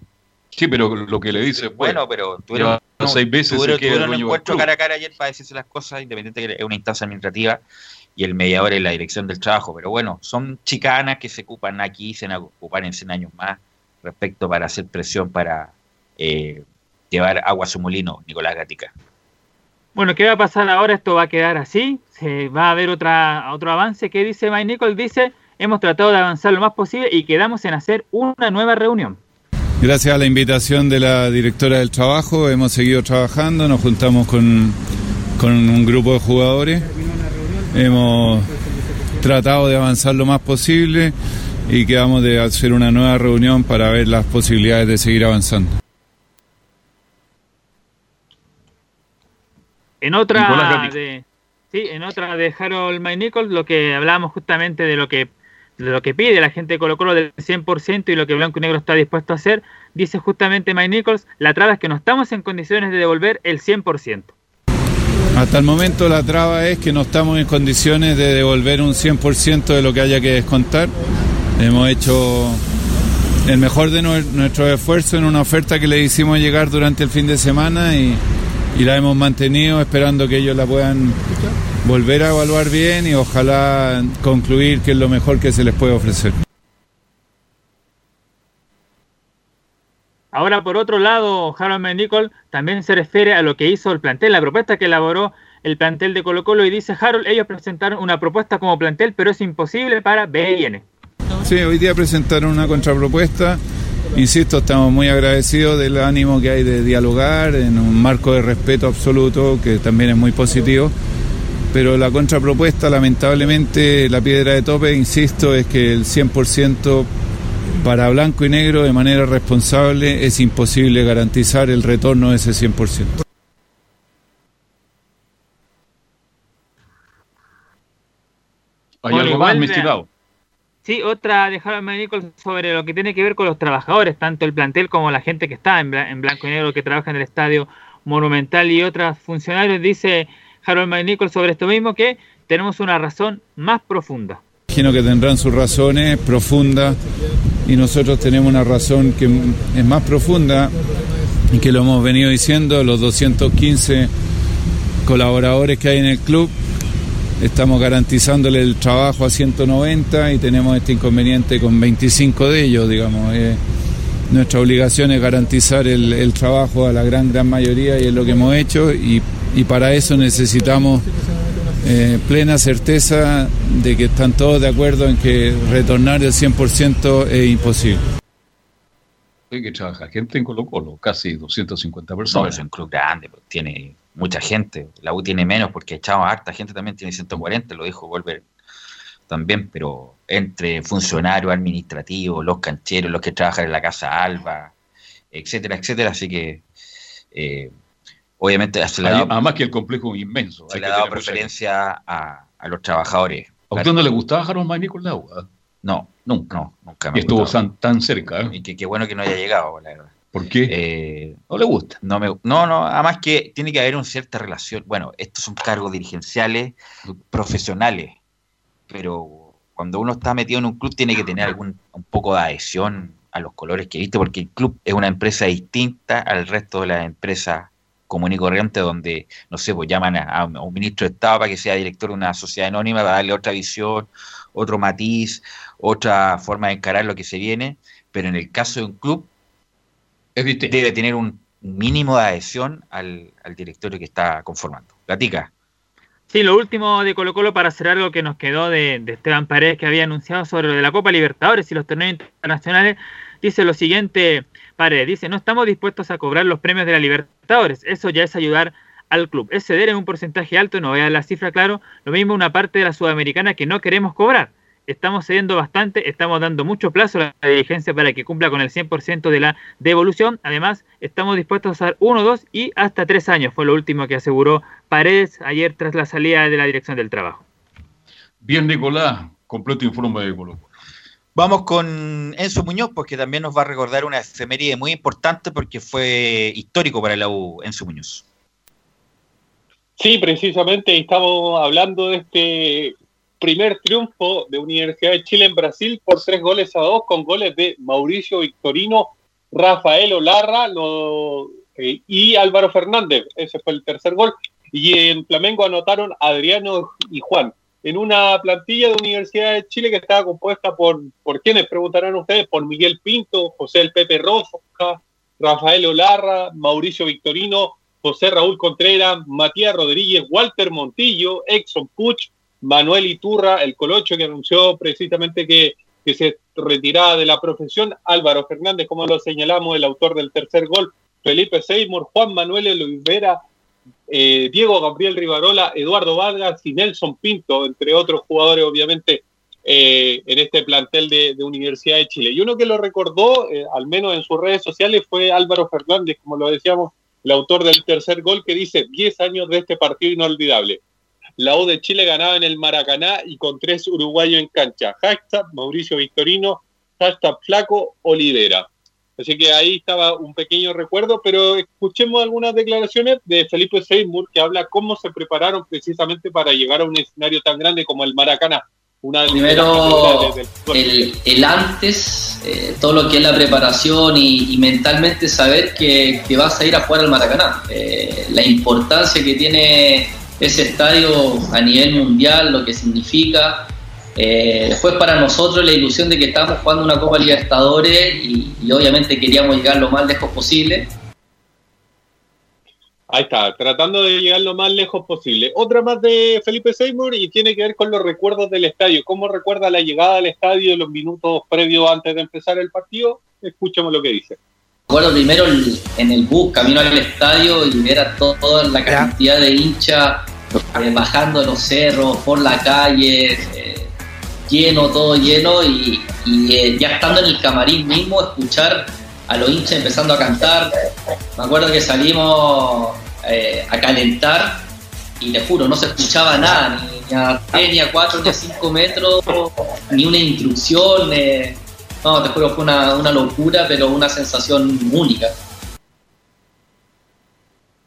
Sí, pero lo que le dice. Bueno, pero tuvieron, seis veces tuvieron, un encuentro cara a cara ayer para decirse las cosas, independiente que es una instancia administrativa y el mediador es la dirección del trabajo. Pero bueno, son chicanas que se ocupan aquí, se van a ocupar en 100 años más respecto para hacer presión para eh, llevar agua a su molino, Nicolás Gatica. Bueno, ¿qué va a pasar ahora? Esto va a quedar así. Se va a haber otra, otro avance. ¿Qué dice Mike Nicole? Dice, hemos tratado de avanzar lo más posible y quedamos en hacer una nueva reunión. Gracias a la invitación de la directora del trabajo hemos seguido trabajando, nos juntamos con, un grupo de jugadores, hemos tratado de avanzar lo más posible y quedamos de hacer una nueva reunión para ver las posibilidades de seguir avanzando. En otra de, sí, en otra de Harold May lo que hablábamos justamente de lo que lo que pide la gente de Colo Colo del 100% y lo que Blanco y Negro está dispuesto a hacer, dice justamente Mike Nichols, la traba es que no estamos en condiciones de devolver el 100%. Hasta el momento la traba es que no estamos en condiciones de devolver un 100% de lo que haya que descontar. Hemos hecho el mejor de nuestro esfuerzo en una oferta que le hicimos llegar durante el fin de semana y, y la hemos mantenido esperando que ellos la puedan volver a evaluar bien y ojalá concluir que es lo mejor que se les puede ofrecer. Ahora, por otro lado, Harold Nicol también se refiere a lo que hizo el plantel, la propuesta que elaboró el plantel de Colo Colo y dice Harold, ellos presentaron una propuesta como plantel, pero es imposible para BN. Sí, hoy día presentaron una contrapropuesta. Insisto, estamos muy agradecidos del ánimo que hay de dialogar en un marco de respeto absoluto, que también es muy positivo pero la contrapropuesta, lamentablemente, la piedra de tope, insisto, es que el 100% para blanco y negro de manera responsable es imposible garantizar el retorno de ese 100%. ¿Hay algo más, estimado? Sí, otra de Harold sobre lo que tiene que ver con los trabajadores, tanto el plantel como la gente que está en, blanco y negro que trabaja en el estadio monumental y otros funcionarios, dice Harold McNichol sobre esto mismo, que tenemos una razón más profunda. Imagino que tendrán sus razones profundas y nosotros tenemos una razón que es más profunda y que lo hemos venido diciendo, los 215 colaboradores que hay en el club, estamos garantizándole el trabajo a 190 y tenemos este inconveniente con 25 de ellos, digamos. Eh, nuestra obligación es garantizar el, el, trabajo a la gran, gran mayoría y es lo que hemos hecho y y para eso necesitamos eh, plena certeza de que están todos de acuerdo en que retornar el 100% es imposible. Hay que trabajar gente en Colo Colo, casi 250 personas. No, es un club grande, pues, tiene mucha gente. La U tiene menos porque echaba harta gente también, tiene 140, lo dijo Volver también, pero entre funcionarios administrativos, los cancheros, los que trabajan en la Casa Alba, etcétera, etcétera. Así que eh, obviamente se le ha dado, además que el complejo es inmenso. Se le ha dado preferencia a, los trabajadores. ¿A usted no le gustaba Harold May con No, nunca, no, nunca me Y estuvo tan, cerca. ¿eh? Y que qué bueno que no haya llegado, la verdad. ¿Por qué? Eh, no le gusta. No, me, no, no, además que tiene que haber una cierta relación. Bueno, estos son cargos dirigenciales profesionales, pero cuando uno está metido en un club tiene que tener algún un poco de adhesión a los colores que viste, porque el club es una empresa distinta al resto de las empresas común y corriente, donde, no sé, pues llaman a, a un ministro de Estado para que sea director de una sociedad anónima, para darle otra visión, otro matiz, otra forma de encarar lo que se viene, pero en el caso de un club, debe tener un mínimo de adhesión al, al directorio que está conformando. Platica. Sí, lo último de Colo Colo para cerrar lo que nos quedó de, de Esteban Paredes que había anunciado sobre lo de la Copa Libertadores y los torneos internacionales, dice lo siguiente, Paredes, dice, no estamos dispuestos a cobrar los premios de la Libertadores, eso ya es ayudar al club, es ceder en un porcentaje alto, no voy a dar la cifra claro, lo mismo una parte de la sudamericana que no queremos cobrar, estamos cediendo bastante, estamos dando mucho plazo a la dirigencia para que cumpla con el 100% de la devolución. Además, estamos dispuestos a dar uno, dos y hasta tres años. Fue lo último que aseguró Paredes ayer tras la salida de la dirección del trabajo. Bien, Nicolás, completo informe de Colo. Vamos con Enzo Muñoz, porque también nos va a recordar una efeméride muy importante porque fue histórico para la U, Enzo Muñoz. Sí, precisamente estamos hablando de este primer triunfo de Universidad de Chile en Brasil por tres goles a dos, con goles de Mauricio Victorino, Rafael Olarra eh, y Álvaro Fernández. Ese fue el tercer gol. Y en Flamengo anotaron Adriano y Juan. En una plantilla de Universidad de Chile que estaba compuesta por, ¿por quiénes? Preguntarán ustedes, por Miguel Pinto, José El Pepe Roja, Rafael Olarra, Mauricio Victorino, José Raúl Contreras, Matías Rodríguez, Walter Montillo, Exxon Puch, Manuel Iturra, el Colocho, que anunció precisamente que, que se retiraba de la profesión, Álvaro Fernández, como lo señalamos, el autor del tercer gol, Felipe Seymour, Juan Manuel Olivera, eh, Diego Gabriel Rivarola, Eduardo Vargas y Nelson Pinto, entre otros jugadores, obviamente, eh, en este plantel de, Universidad de Chile. Y uno que lo recordó, eh, al menos en sus redes sociales, fue Álvaro Fernández, como lo decíamos, el autor del tercer gol, que dice 10 años de este partido inolvidable. La U de Chile ganaba en el Maracaná y con tres uruguayos en cancha. Hashtag Mauricio Victorino, hashtag Flaco Olivera. Así que ahí estaba un pequeño recuerdo, pero escuchemos algunas declaraciones de Felipe Seymour que habla cómo se prepararon precisamente para llegar a un escenario tan grande como el Maracaná. Una Primero, el, el, antes, eh, todo lo que es la preparación y, y mentalmente saber que, que, vas a ir a jugar al Maracaná. Eh, la importancia que tiene ese estadio a nivel mundial, lo que significa. Eh, después para nosotros la ilusión de que estábamos jugando una Copa Libertadores y, y, obviamente queríamos llegar lo más lejos posible. Ahí está, tratando de llegar lo más lejos posible. Otra más de Felipe Seymour y tiene que ver con los recuerdos del estadio. ¿Cómo recuerda la llegada al estadio los minutos previos antes de empezar el partido? Escuchemos lo que dice. Recuerdo primero en el bus, camino al estadio y ver a to toda la cantidad de hinchas eh, bajando los cerros, por la calle, eh, lleno, todo lleno y, eh, ya estando en el camarín mismo, escuchar a los hinchas empezando a cantar. Me acuerdo que salimos eh, a calentar y te juro, no se escuchaba nada, ni, a 3, ni a 4, ni a 5 metros, ni una instrucción. Eh, no, te juro, fue una, una locura, pero una sensación única.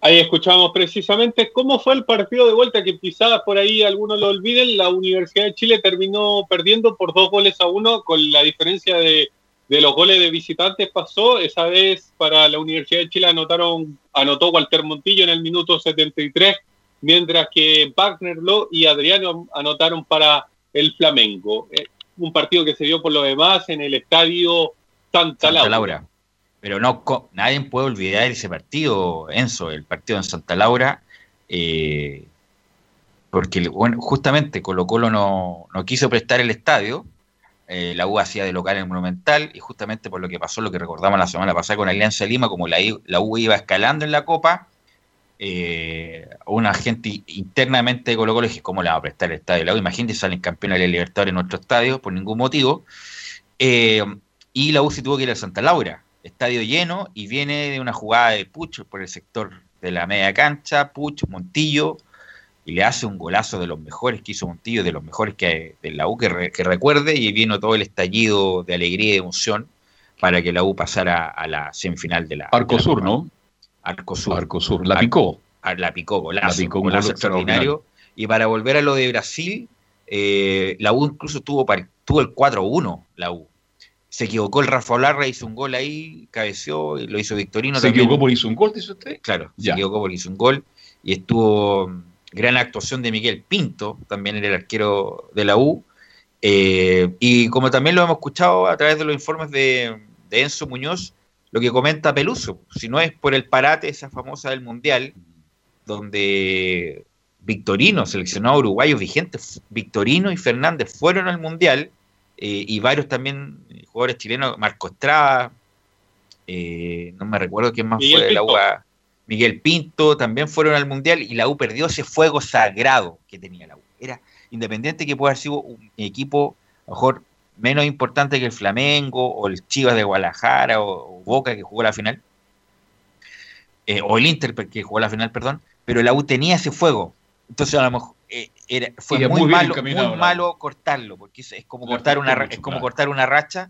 Ahí escuchamos precisamente cómo fue el partido de vuelta, que quizás por ahí algunos lo olviden, la Universidad de Chile terminó perdiendo por dos goles a uno, con la diferencia de, de los goles de visitantes pasó, esa vez para la Universidad de Chile anotaron, anotó Walter Montillo en el minuto 73, mientras que Wagner Lo y Adriano anotaron para el Flamengo. Eh, un partido que se dio por lo demás en el estadio Santa, Santa Laura. Pero no, nadie puede olvidar ese partido, Enzo, el partido en Santa Laura, eh, porque bueno, justamente Colo Colo no, no quiso prestar el estadio, eh, la U hacía de local en el Monumental, y justamente por lo que pasó, lo que recordamos la semana pasada con Alianza Lima, como la, U iba escalando en la Copa, eh, una gente internamente de Colo Colo dije, ¿cómo le va a prestar el estadio? La U, imagínate, salen campeones de la Libertadores en nuestro estadio, por ningún motivo, y la U se tuvo que ir a Santa Laura, estadio lleno, y viene de una jugada de Puch por el sector de la media cancha, Puch, Montillo, y le hace un golazo de los mejores que hizo Montillo, de los mejores que de la U que, re, que, recuerde, y vino todo el estallido de alegría y de emoción para que la U pasara a la semifinal de la. Arcosur, de la ¿no? Arcosur. Arcosur, la picó. Ar, la picó, golazo, la picó, golazo extraordinario. Y para volver a lo de Brasil, eh, la U incluso tuvo, tuvo el 4-1, la U. Se equivocó el Rafa Olarra, hizo un gol ahí, cabeció, y lo hizo Victorino. ¿Se también. equivocó por hizo un gol, dice usted? Claro, Ya. se equivocó porque hizo un gol. Y estuvo mm, gran actuación de Miguel Pinto, también era el arquero de la U. Eh, y como también lo hemos escuchado a través de los informes de, de Enzo Muñoz, lo que comenta Peluso, si no es por el parate, esa famosa del Mundial, donde Victorino, seleccionado uruguayo vigente, Victorino y Fernández fueron al Mundial, eh, y varios también jugadores chilenos, Marco Estrada, eh, no me recuerdo quién más Miguel fue de la. U, Miguel Pinto, también fueron al Mundial y la U perdió ese fuego sagrado que tenía la U. Era independiente que pueda haber sido un equipo, a lo mejor menos importante que el Flamengo o el Chivas de Guadalajara o, o Boca que jugó la final, eh, o el Inter que jugó la final, perdón, pero la U tenía ese fuego. Entonces a lo mejor eh, era, fue muy, malo, muy malo cortarlo, porque es, es como cortar una es como claro. cortar una racha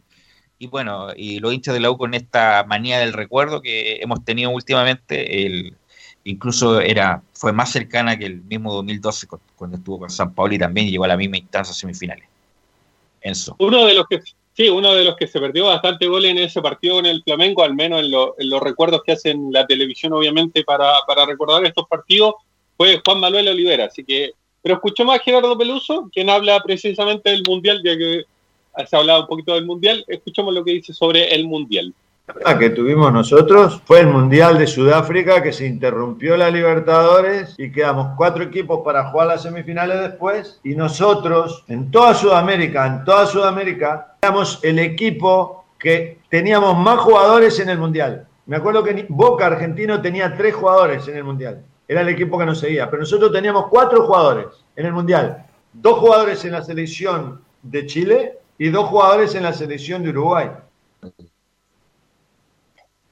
y bueno, y los hinchas de la U con esta manía del recuerdo que hemos tenido últimamente, el, incluso era fue más cercana que el mismo 2012 cu- cuando estuvo con San Paolo y también llegó a la misma instancia semifinales. Enzo. Uno de los que sí, uno de los que se perdió bastante gol en ese partido en el Flamengo, al menos en, lo- en los recuerdos que hacen la televisión, obviamente, para, para recordar estos partidos, fue Juan Manuel Olivera. Así que, pero escuchemos a Gerardo Peluso, quien habla precisamente del Mundial, ya que se ha hablado un poquito del Mundial. Escuchemos lo que dice sobre el Mundial. problema que tuvimos nosotros fue el Mundial de Sudáfrica, que se interrumpió la Libertadores y quedamos cuatro equipos para jugar las semifinales después. Y nosotros, en toda Sudamérica, en toda Sudamérica, éramos el equipo que teníamos más jugadores en el Mundial. Me acuerdo que Boca Argentino tenía tres jugadores en el Mundial. Era el equipo que nos seguía. Pero nosotros teníamos cuatro jugadores en el Mundial. Dos jugadores en la selección de Chile y dos jugadores en la selección de Uruguay.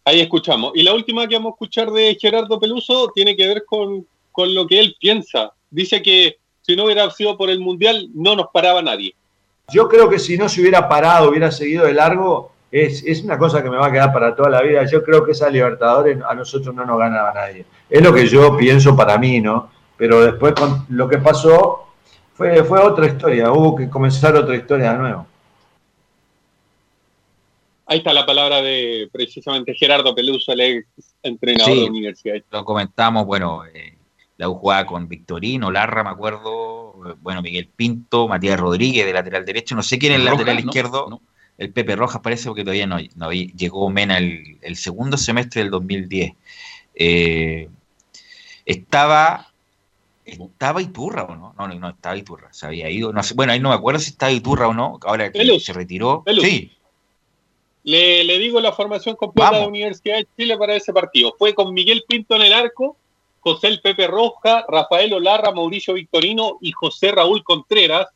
Ahí escuchamos. Y la última que vamos a escuchar de Gerardo Peluso tiene que ver con, con lo que él piensa. Dice que si no hubiera sido por el Mundial, no nos paraba nadie. Yo creo que si no se hubiera parado, hubiera seguido de largo, es, es una cosa que me va a quedar para toda la vida. Yo creo que esa Libertadores a nosotros no nos ganaba nadie. Es lo que yo pienso para mí, ¿no? Pero después con lo que pasó fue, fue otra historia. Hubo que comenzar otra historia de nuevo. Ahí está la palabra de precisamente Gerardo Peluso, el ex entrenador Sí. de la universidad. Lo comentamos, bueno, eh, la U jugaba con Victorino, Larra, me acuerdo, eh, bueno, Miguel Pinto, Matías Rodríguez de lateral derecho, no sé quién es el lateral ¿no? izquierdo, el Pepe Rojas parece porque todavía no, no había- llegó Mena el, el segundo semestre del 2010. Eh, estaba estaba Iturra o no? No, no, no estaba Iturra, se había ido, no sé, bueno, ahí no me acuerdo si estaba Iturra o no, ahora que se retiró. Sí, Le, le digo la formación completa Vamos. de Universidad de Chile para ese partido. Fue con Miguel Pinto en el arco, José el Pepe Roja, Rafael Olarra, Mauricio Victorino y José Raúl Contreras.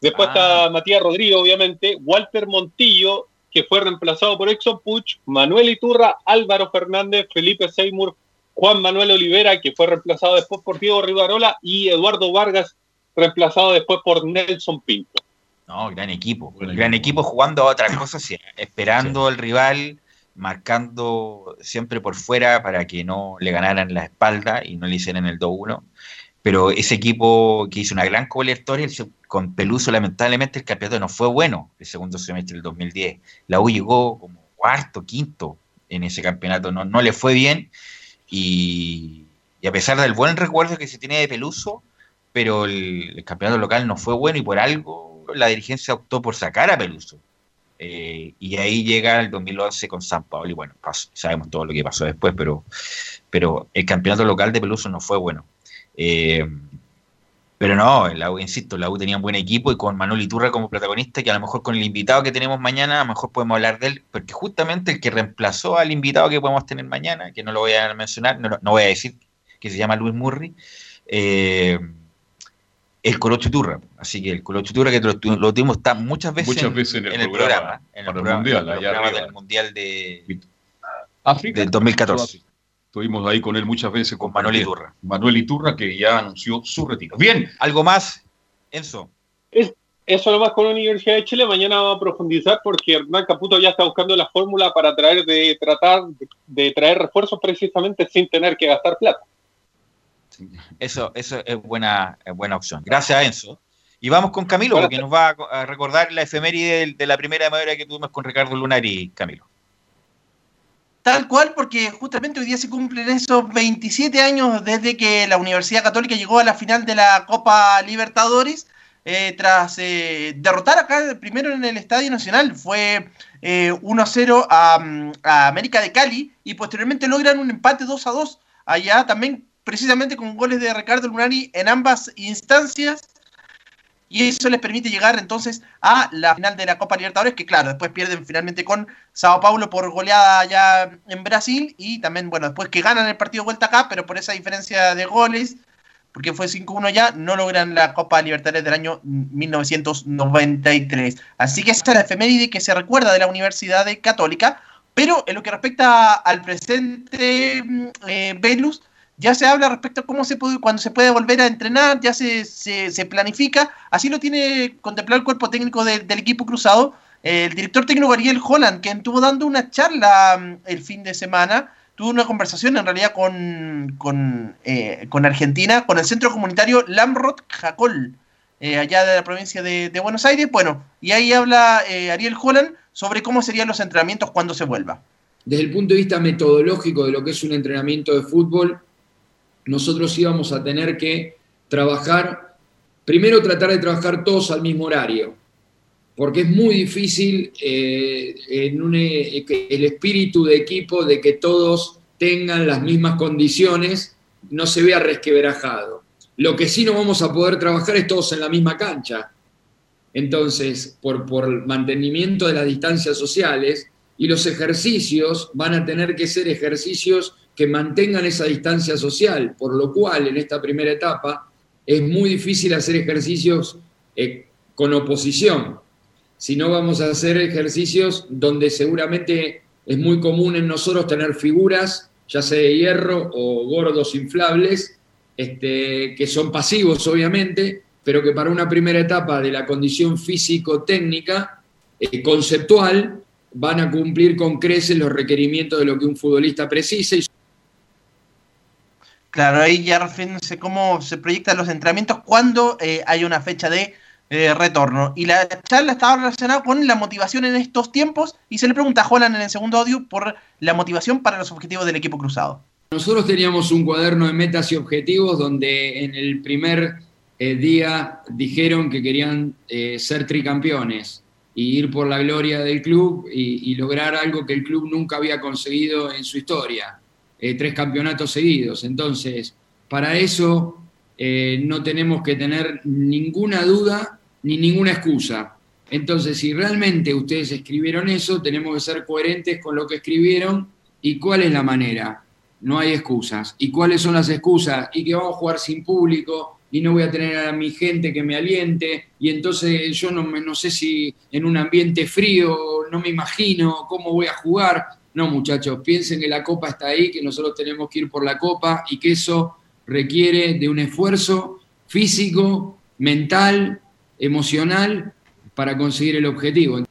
Después Ah. está Matías Rodríguez, obviamente, Walter Montillo, que fue reemplazado por Exxon Puch, Manuel Iturra, Álvaro Fernández, Felipe Seymour, Juan Manuel Olivera, que fue reemplazado después por Diego Rivarola, y Eduardo Vargas, reemplazado después por Nelson Pinto. No, gran equipo. gran equipo jugando a otras cosas, sí, esperando al rival, marcando siempre por fuera para que no le ganaran la espalda y no le hicieran el 2-1. Pero ese equipo que hizo una gran se- con Peluso, lamentablemente el campeonato no fue bueno el segundo semestre del 2010. La U llegó como cuarto, quinto en ese campeonato, no, no le fue bien. Y, y a pesar del buen recuerdo que se tiene de Peluso, pero el, el campeonato local no fue bueno y por algo la dirigencia optó por sacar a Peluso. Eh, y ahí llega el 2011 con San Pablo y bueno, sabemos todo lo que pasó después, pero, pero el campeonato local de Peluso no fue bueno. Eh, pero no, la U, insisto, la U tenía un buen equipo y con Manuel Iturra como protagonista, que a lo mejor con el invitado que tenemos mañana, a lo mejor podemos hablar de él, porque justamente el que reemplazó al invitado que podemos tener mañana, que no lo voy a mencionar, no, no voy a decir, que se llama Luis Murri, eh, el Colocho Iturra. Así que el Colocho Iturra que lo, lo tuvimos tan muchas veces, Muchas veces en el programa, programa, en el para el programa, Mundial, en el allá programa del Mundial de, África. del 2014. Estuvimos ahí con él muchas veces. Con Manuel Iturra. Manuel Iturra, que ya anunció su retiro. Bien. ¿Algo más, Enzo? Es, eso nomás con la Universidad de Chile. Mañana vamos a profundizar porque Hernán Caputo ya está buscando la fórmula para traer de tratar de traer refuerzos precisamente sin tener que gastar plata. Eso, eso es buena, es buena opción. Gracias, Enzo. Y vamos con Camilo, porque nos va a recordar la efeméride de, la primera manera que tuvimos con Ricardo Lunari, Camilo. Tal cual, porque justamente hoy día se cumplen esos 27 años desde que la Universidad Católica llegó a la final de la Copa Libertadores, eh, tras eh, derrotar acá primero en el Estadio Nacional. Fue 1-0 eh, a, a, América de Cali y posteriormente logran un empate 2-2 allá también precisamente con goles de Ricardo Lunari en ambas instancias. Y eso les permite llegar entonces a la final de la Copa Libertadores, que claro, después pierden finalmente con Sao Paulo por goleada allá en Brasil, y también, bueno, después que ganan el partido vuelta acá, pero por esa diferencia de goles, porque fue 5-1 ya, no logran la Copa Libertadores del año 1993. Así que esa es la efeméride que se recuerda de la Universidad Católica, pero en lo que respecta al presente eh, Velus, ya se habla respecto a cómo se puede, cuando se puede volver a entrenar, ya se, se, planifica, así lo tiene contemplado el cuerpo técnico del equipo cruzado, el director técnico Ariel Holland, que estuvo dando una charla mm, el fin de semana, tuvo una conversación en realidad con, con, eh, Argentina, con el centro comunitario Lamrot Jacol, eh, allá de la provincia de, Buenos Aires, bueno, y ahí habla eh, Ariel Holland sobre cómo serían los entrenamientos cuando se vuelva. Desde el punto de vista metodológico de lo que es un entrenamiento de fútbol, nosotros íbamos a tener que trabajar, primero tratar de trabajar todos al mismo horario, porque es muy difícil eh, en eh, el espíritu de equipo de que todos tengan las mismas condiciones, no se vea resquebrajado. Lo que sí no vamos a poder trabajar es todos en la misma cancha. Entonces, por, por mantenimiento de las distancias sociales, y los ejercicios van a tener que ser ejercicios que mantengan esa distancia social, por lo cual en esta primera etapa es muy difícil hacer ejercicios eh, con oposición. Si no vamos a hacer ejercicios donde seguramente es muy común en nosotros tener figuras, ya sea de hierro o gordos inflables, este, que son pasivos obviamente, pero que para una primera etapa de la condición físico-técnica, eh, conceptual, van a cumplir con creces los requerimientos de lo que un futbolista precisa. Claro, ahí ya refiriéndose cómo se proyectan los entrenamientos cuando eh, hay una fecha de eh, retorno. Y la charla estaba relacionada con la motivación en estos tiempos y se le pregunta a Holland en el segundo audio por la motivación para los objetivos del equipo cruzado. Nosotros teníamos un cuaderno de metas y objetivos donde en el primer eh, día dijeron que querían ser tricampeones y ir por la gloria del club y lograr algo que el club nunca había conseguido en su historia eh, tres campeonatos seguidos. Entonces, para eso eh, no tenemos que tener ninguna duda ni ninguna excusa. Entonces, si realmente ustedes escribieron eso, tenemos que ser coherentes con lo que escribieron y cuál es la manera. No hay excusas. ¿Y cuáles son las excusas? Y que vamos a jugar sin público y no voy a tener a mi gente que me aliente y entonces yo no, no sé si en un ambiente frío no me imagino cómo voy a jugar. No, muchachos, piensen que la copa está ahí, que nosotros tenemos que ir por la copa y que eso requiere de un esfuerzo físico, mental, emocional para conseguir el objetivo.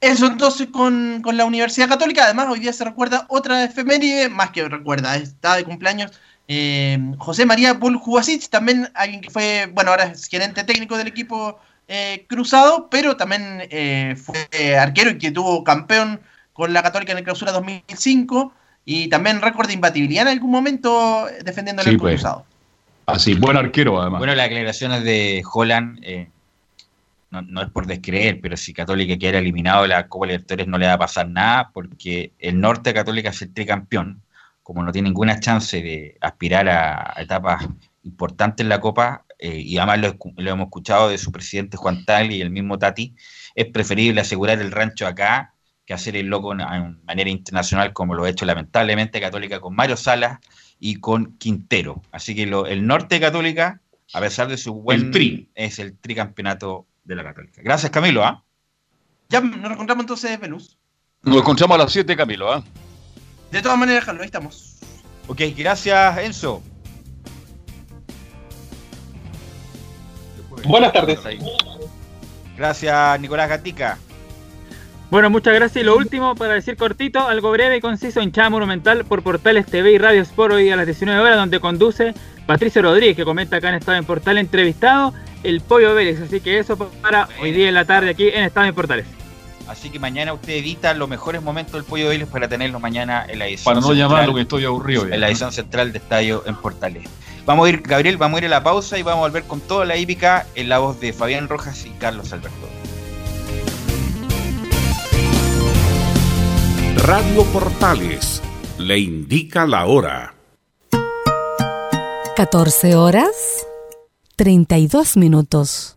Eso entonces con, la Universidad Católica. Además, hoy día se recuerda otra efeméride, más que recuerda, está de cumpleaños eh, José María Buljubasic, también alguien que fue, bueno, ahora es gerente técnico del equipo eh, cruzado, pero también eh, fue arquero y que tuvo campeón con la Católica en el clausura 2005 y también récord de imbatibilidad en algún momento defendiendo el pues. cruzado. Así, buen arquero además. Bueno, las declaraciones de Holland, eh, no, es por descreer, pero si Católica quiere eliminado de la Copa Libertadores no le va a pasar nada porque el norte Católica es el tricampeón, como no tiene ninguna chance de aspirar a etapas importantes en la Copa, eh, y además lo, hemos escuchado de su presidente Juan Tal y el mismo Tati, es preferible asegurar el rancho acá que hacer el loco en manera internacional como lo ha hecho lamentablemente Católica con Mario Salas y con Quintero. Así que el norte de Católica, a pesar de su buen tri, es el tricampeonato de la Católica. Gracias Camilo. ¿ah? Ya nos encontramos entonces, Venus. Nos encontramos a las 7, Camilo. ¿ah? De todas maneras, ahí estamos. Ok, gracias Enzo. Buenas tardes. Gracias, Nicolás Gatica. Bueno, muchas gracias. Y lo último, para decir cortito, algo breve y conciso, hinchada monumental por Portales TV y Radio Sport hoy a las 19 horas, donde conduce Patricio Rodríguez, que comenta acá en Estado en Portal entrevistado, el Pollo Vélez. Así que eso para hoy día en la tarde aquí en Estado en Portales. Así que mañana usted edita los mejores momentos del Pollo Vélez para tenerlo mañana en la edición. Para no llamarlo que estoy aburrido. En la edición central de Estadio en Portales. Vamos a ir, Gabriel, vamos a ir a la pausa y vamos a volver con toda la hípica en la voz de Fabián Rojas y Carlos Alberto. Radio Portales le indica la hora. 14 horas 32 minutos.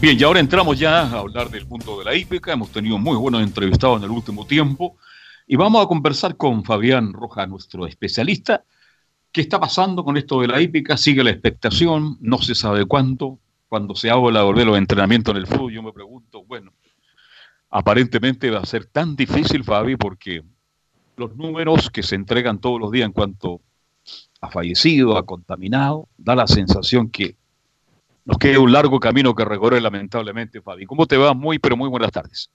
Bien, y ahora entramos ya a hablar del punto de la hípica. Hemos tenido muy buenos entrevistados en el último tiempo. Y vamos a conversar con Fabián Rojas, nuestro especialista. ¿Qué está pasando con esto de la hípica? Sigue la expectación, no se sabe cuánto. Cuando se habla de los entrenamientos en el fútbol, yo me pregunto, bueno, aparentemente va a ser tan difícil, Fabi, porque los números que se entregan todos los días en cuanto a fallecido, a contaminado, da la sensación que nos queda un largo camino que recorrer, lamentablemente, Fabi. ¿Cómo te va? Muy, pero muy buenas tardes.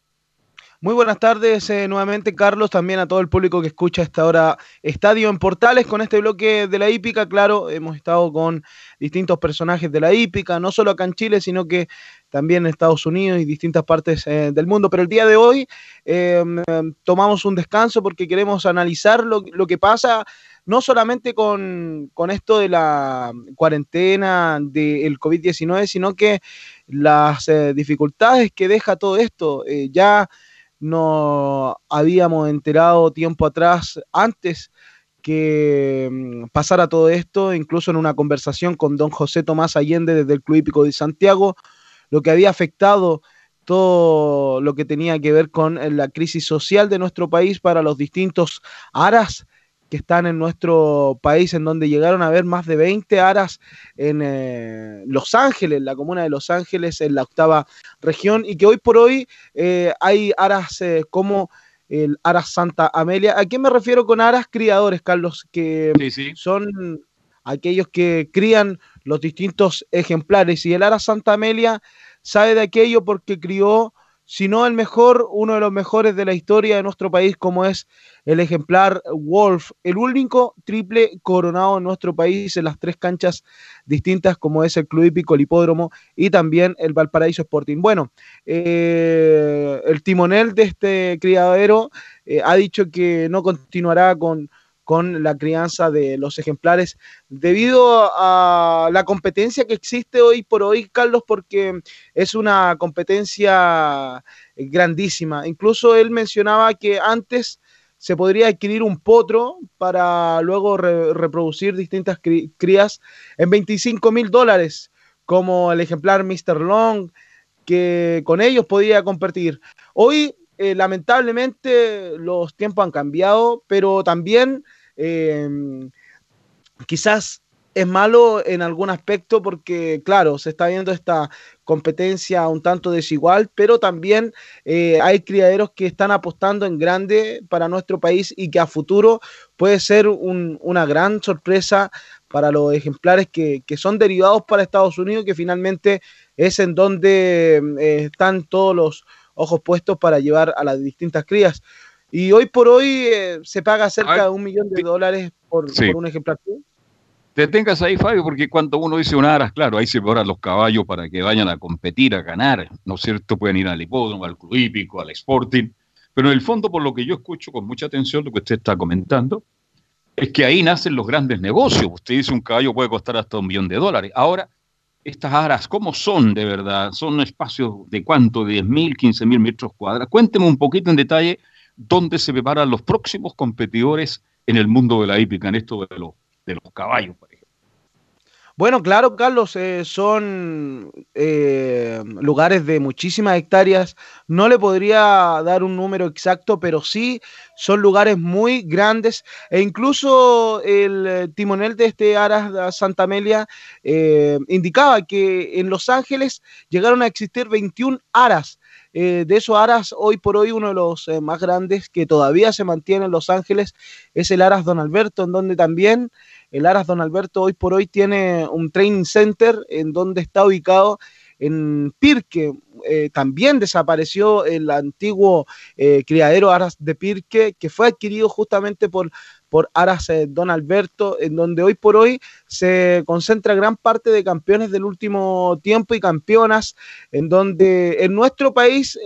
Muy buenas tardes eh, nuevamente, Carlos, también a todo el público que escucha a esta hora Estadio en Portales con este bloque de la hípica. Claro, hemos estado con distintos personajes de la hípica, no solo acá en Chile, sino que también en Estados Unidos y distintas partes eh, del mundo. Pero el día de hoy eh, tomamos un descanso porque queremos analizar lo, lo que pasa no solamente con, con, esto de la cuarentena del COVID-19, sino que las eh, dificultades que deja todo esto. Eh, ya no habíamos enterado tiempo atrás, antes que mm, pasara todo esto, incluso en una conversación con don José Tomás Allende desde el Club Hípico de Santiago, lo que había afectado todo lo que tenía que ver con la crisis social de nuestro país para los distintos aras que están en nuestro país, en donde llegaron a haber más de 20 aras en eh, Los Ángeles, la comuna de Los Ángeles, en la octava región, y que hoy por hoy eh, hay aras eh, como el Aras Santa Amelia. ¿A qué me refiero con aras criadores, Carlos? Que son aquellos que crían los distintos ejemplares. Y el Aras Santa Amelia sabe de aquello porque crió si no el mejor, uno de los mejores de la historia de nuestro país, como es el ejemplar Wolf, el único triple coronado en nuestro país en las tres canchas distintas, como es el Club Hípico, el Hipódromo y también el Valparaíso Sporting. Bueno, eh, el timonel de este criadero eh, ha dicho que no continuará con con la crianza de los ejemplares debido a la competencia que existe hoy por hoy, Carlos, porque es una competencia grandísima. Incluso él mencionaba que antes se podría adquirir un potro para luego reproducir distintas crías en 25 mil dólares, como el ejemplar Mr. Long, que con ellos podía competir. Hoy eh, lamentablemente los tiempos han cambiado, pero también em, quizás es malo en algún aspecto porque, claro, se está viendo esta competencia un tanto desigual, pero también eh, hay criaderos que están apostando en grande para nuestro país y que a futuro puede ser una gran sorpresa para los ejemplares que, son derivados para Estados Unidos, que finalmente es en donde eh, están todos los ojos puestos para llevar a las distintas crías. Y hoy por hoy eh, se paga cerca de un millón de dólares por, un ejemplar. Te tengas ahí, Fabio, porque cuando uno dice un aras, claro, ahí se preparan los caballos para que vayan a competir, a ganar, ¿no es cierto? Pueden ir al hipódromo, al club hípico, al sporting. Pero en el fondo, por lo que yo escucho con mucha atención lo que usted está comentando, es que ahí nacen los grandes negocios. Usted dice un caballo puede costar hasta un millón de dólares. Ahora, estas aras, ¿cómo son de verdad? ¿Son espacios de cuánto? ¿10 mil, 15 mil metros cuadrados? Cuénteme un poquito en detalle dónde se preparan los próximos competidores en el mundo de la hípica, en esto de los, de los caballos. Bueno, claro, Carlos, eh, son eh, lugares de muchísimas hectáreas. No le podría dar un número exacto, pero sí son lugares muy grandes. E incluso el eh, timonel de este Aras Santa Amelia indicaba que en Los Ángeles llegaron a existir 21 aras. de esos aras, hoy por hoy uno de los más grandes que todavía se mantiene en Los Ángeles es el Aras Don Alberto, en donde también el Aras Don Alberto hoy por hoy tiene un training center en donde está ubicado en Pirque. Eh, también desapareció el antiguo eh, criadero Aras de Pirque, que fue adquirido justamente por, por Aras eh, Don Alberto, en donde hoy por hoy se concentra gran parte de campeones del último tiempo y campeonas, en donde en nuestro país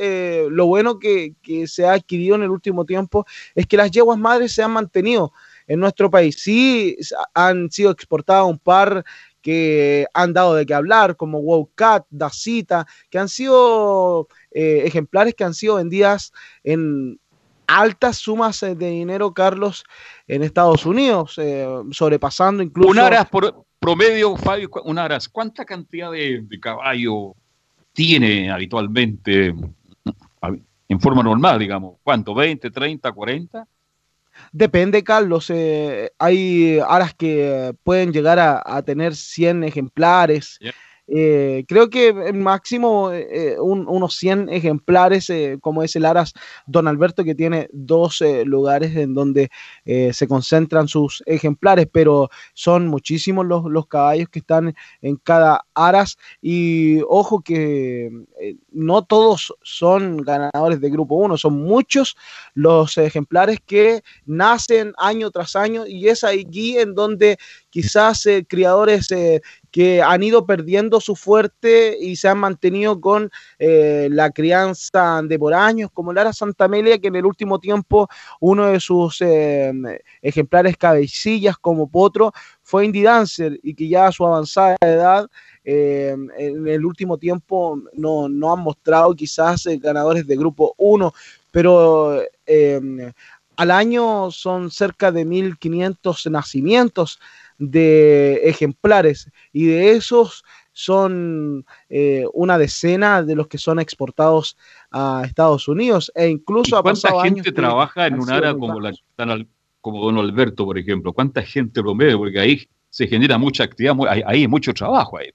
lo bueno que, que se ha adquirido en el último tiempo es que las yeguas madres se han mantenido en nuestro país. Sí han sido exportados un par que han dado de qué hablar, como Wowcat, Dacita, que han sido eh, ejemplares que han sido vendidas en altas sumas de dinero, Carlos, en Estados Unidos, eh, sobrepasando incluso... Un aras por promedio, Fabio, un aras, ¿cuánta cantidad de, de caballo tiene habitualmente en forma normal, digamos? ¿Cuánto? ¿20, 30, 40? Depende, Carlos. Eh, hay aras que pueden llegar a, tener 100 ejemplares. Eh, creo que máximo eh, unos 100 ejemplares, eh, como es el Aras Don Alberto, que tiene dos lugares en donde se concentran sus ejemplares, pero son muchísimos los, los, caballos que están en cada Aras. Y ojo que no todos son ganadores de Grupo 1, son muchos los ejemplares que nacen año tras año y es allí en donde quizás criadores que han ido perdiendo su fuerte y se han mantenido con eh, la crianza de por años, como Lara Santamelia, que en el último tiempo uno de sus eh, ejemplares cabecillas como Potro fue Indy Dancer y que ya a su avanzada edad eh, en el último tiempo no, no han mostrado quizás ganadores de grupo 1, pero al año son cerca de 1.500 nacimientos de ejemplares y de esos son eh, una decena de los que son exportados a Estados Unidos e incluso ha pasado gente trabaja en un área como la, como Don Alberto, por ejemplo? ¿Cuánta gente promedio? Porque ahí se genera mucha actividad, ahí hay mucho trabajo ahí.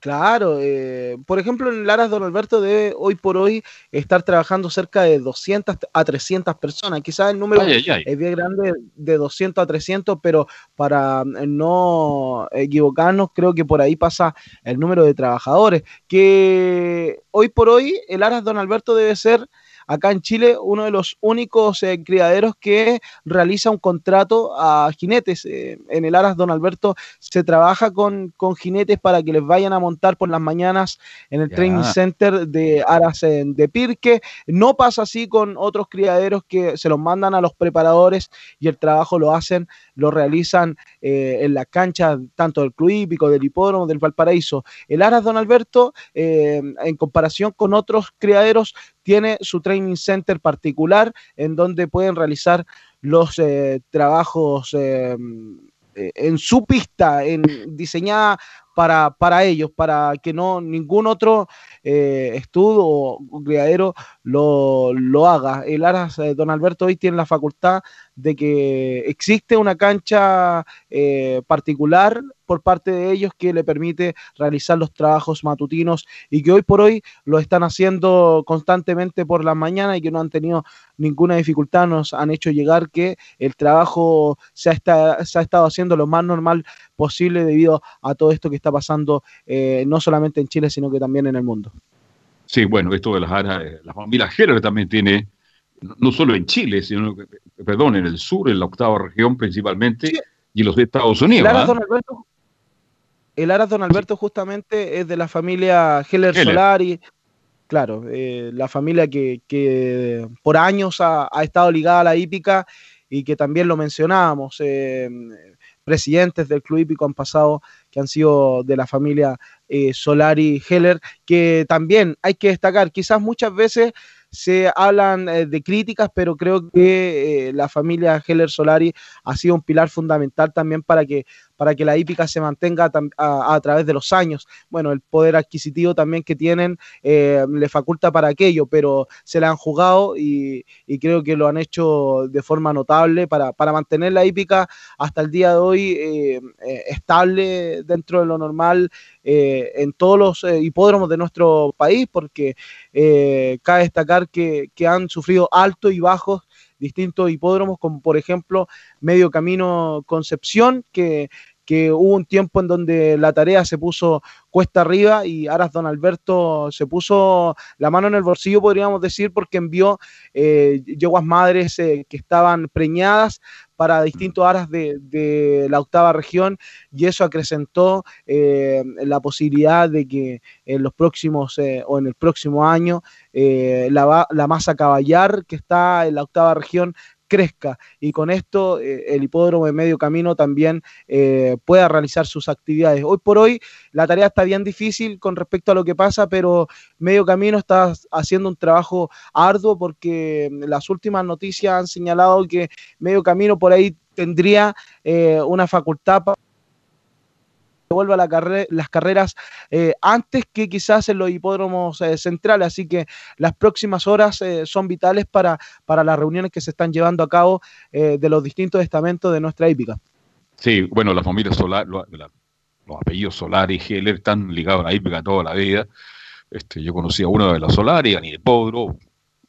Claro, eh, por ejemplo, en Laras Don Alberto debe hoy por hoy estar trabajando cerca de 200 a 300 personas. Quizás el número es bien grande de 200 a 300, pero para no equivocarnos, creo que por ahí pasa el número de trabajadores. Que hoy por hoy el Laras Don Alberto debe ser acá en Chile uno de los únicos eh, criaderos que realiza un contrato a jinetes. Eh, en el Aras Don Alberto se trabaja con, con, jinetes para que les vayan a montar por las mañanas en el training center de Aras de Pirque. No pasa así con otros criaderos que se los mandan a los preparadores y el trabajo lo hacen, lo realizan eh, en la cancha tanto del Club Hípico, del Hipódromo, del Valparaíso. El Aras Don Alberto, en comparación con otros criaderos, tiene su training center particular en donde pueden realizar los eh, trabajos eh, eh, en su pista, en, diseñada para, para ellos, para que no ningún otro estudio o criadero lo, lo, haga. El Aras Don Alberto hoy tiene la facultad de que existe una cancha eh, particular por parte de ellos que le permite realizar los trabajos matutinos y que hoy por hoy lo están haciendo constantemente por la mañana y que no han tenido ninguna dificultad, nos han hecho llegar que el trabajo se ha, se ha estado haciendo lo más normal posible debido a todo esto que está pasando eh, no solamente en Chile, sino que también en el mundo. Sí, bueno, esto de las áreas, eh, la familia Heller también tiene no solo en Chile, sino, perdón, en el sur, en la octava región principalmente, y los Estados Unidos. El Aras, ¿ah? Don Alberto, justamente es de la familia Heller, Solari, claro, eh, la familia que, por años ha, estado ligada a la hípica y que también lo mencionábamos. Eh, presidentes del club hípico han pasado que han sido de la familia eh, Solari Heller, que también hay que destacar, quizás muchas veces se hablan eh, de críticas, pero creo que eh, la familia Heller Solari ha sido un pilar fundamental también para que para que la hípica se mantenga a, través de los años. Bueno, el poder adquisitivo también que tienen eh, le faculta para aquello, pero se la han jugado y, creo que lo han hecho de forma notable para, mantener la hípica hasta el día de hoy eh, eh, estable dentro de lo normal en todos los hipódromos de nuestro país, porque cabe destacar que, que han sufrido altos y bajos distintos hipódromos, como por ejemplo Medio Camino Concepción, que, que hubo un tiempo en donde la tarea se puso cuesta arriba y Aras Don Alberto se puso la mano en el bolsillo, podríamos decir, porque envió eh, yeguas madres eh, que estaban preñadas para distintos aras de, la octava región y eso acrecentó eh, la posibilidad de que en los próximos eh, o en el próximo año la, la masa caballar que está en la octava región crezca y con esto eh, el hipódromo de medio camino también eh, pueda realizar sus actividades. Hoy por hoy la tarea está bien difícil con respecto a lo que pasa, pero medio camino está haciendo un trabajo arduo porque mm, las últimas noticias han señalado que medio camino por ahí tendría eh, una facultad para vuelva la las carreras eh, antes que quizás en los hipódromos eh, centrales. Así que las próximas horas eh, son vitales para, para las reuniones que se están llevando a cabo de los distintos estamentos de nuestra hípica. Sí, bueno, la familia Solar, los apellidos Solar y Heller están ligados a la hípica toda la vida. Este, yo conocí a uno de la Solar y a Podro,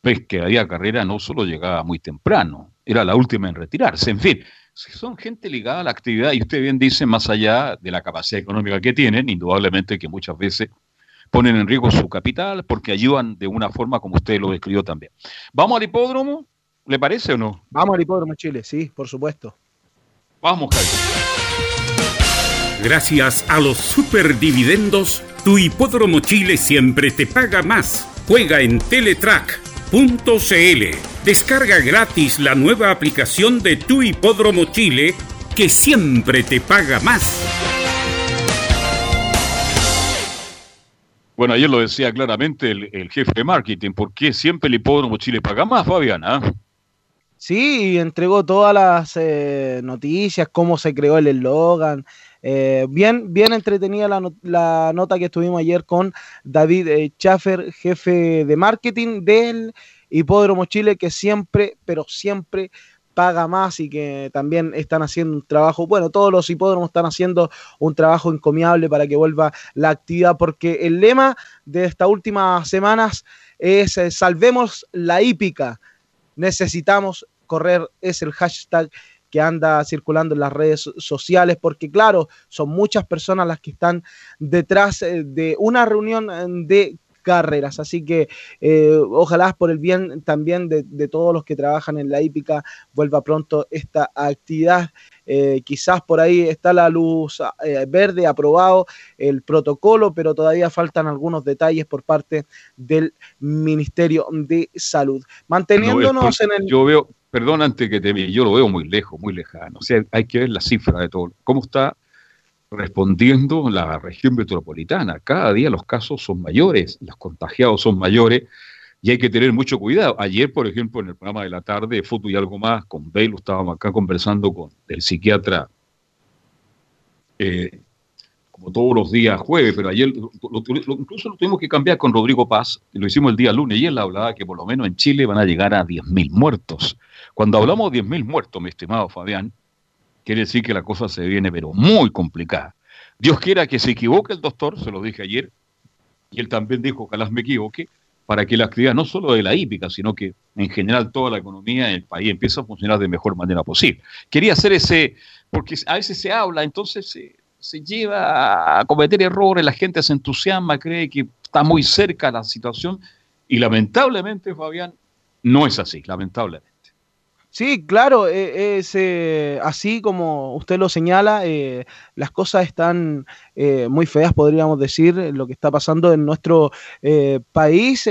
ves que había carrera no solo llegaba muy temprano, era la última en retirarse. En fin, son gente ligada a la actividad y usted bien dice, más allá de la capacidad económica que tienen, indudablemente que muchas veces ponen en riesgo su capital porque ayudan de una forma como usted lo describió también. ¿Vamos al hipódromo? ¿Le parece o no? Vamos al hipódromo Chile, sí, por supuesto. Vamos, Carlos. Gracias a los superdividendos, tu hipódromo Chile siempre te paga más. Juega en Teletrack .cl. Descarga gratis la nueva aplicación de Tu Hipódromo Chile que siempre te paga más. Bueno, ayer lo decía claramente el, jefe de marketing, ¿por qué siempre el Hipódromo Chile paga más, Fabiana? Sí, entregó todas las eh, noticias, cómo se creó el eslogan, eh, bien, bien entretenida la, nota que estuvimos ayer con David eh, Schaffer, jefe de marketing del Hipódromo Chile que siempre, pero siempre paga más y que también están haciendo un trabajo, bueno, todos los hipódromos están haciendo un trabajo encomiable para que vuelva la actividad, porque el lema de estas últimas semanas es eh, salvemos la hípica, necesitamos correr, es el hashtag que anda circulando en las redes sociales, porque claro, son muchas personas las que están detrás eh, de una reunión eh, de carreras. Así que eh, ojalá por el bien también de, todos los que trabajan en la hípica vuelva pronto esta actividad. quizás por ahí está la luz verde, aprobado el protocolo, pero todavía faltan algunos detalles por parte del Ministerio de Salud. Manteniéndonos en el... Yo veo, perdón antes que te yo lo veo muy lejos, muy lejano. O sea, hay que ver la cifra de todo. ¿Cómo está respondiendo la región metropolitana? Cada día los casos son mayores, los contagiados son mayores y hay que tener mucho cuidado. Ayer, por ejemplo, en el programa de la tarde, Foto y algo más, con Bale, estábamos acá conversando con el psiquiatra, eh, como todos los días jueves, pero ayer incluso lo tuvimos que cambiar con Rodrigo Paz, lo hicimos el día lunes, y él hablaba que por lo menos en Chile van a llegar a 10.000 muertos. Cuando hablamos de 10.000 muertos, mi estimado Fabián, quiere decir que la cosa se viene, pero muy complicada. Dios quiera que se equivoque el doctor, se lo dije ayer, y él también dijo, ojalá me equivoque, para que la actividad no solo de la hípica, sino que en general toda la economía del país empiece a funcionar de mejor manera posible. Quería hacer ese, porque a veces se habla, entonces se, se lleva a cometer errores, la gente se entusiasma, cree que está muy cerca la situación, y lamentablemente, Fabián, no es así, lamentablemente. Sí, claro, eh, es eh, así como usted lo señala, eh, las cosas están muy feas, podríamos decir, lo que está pasando en nuestro país.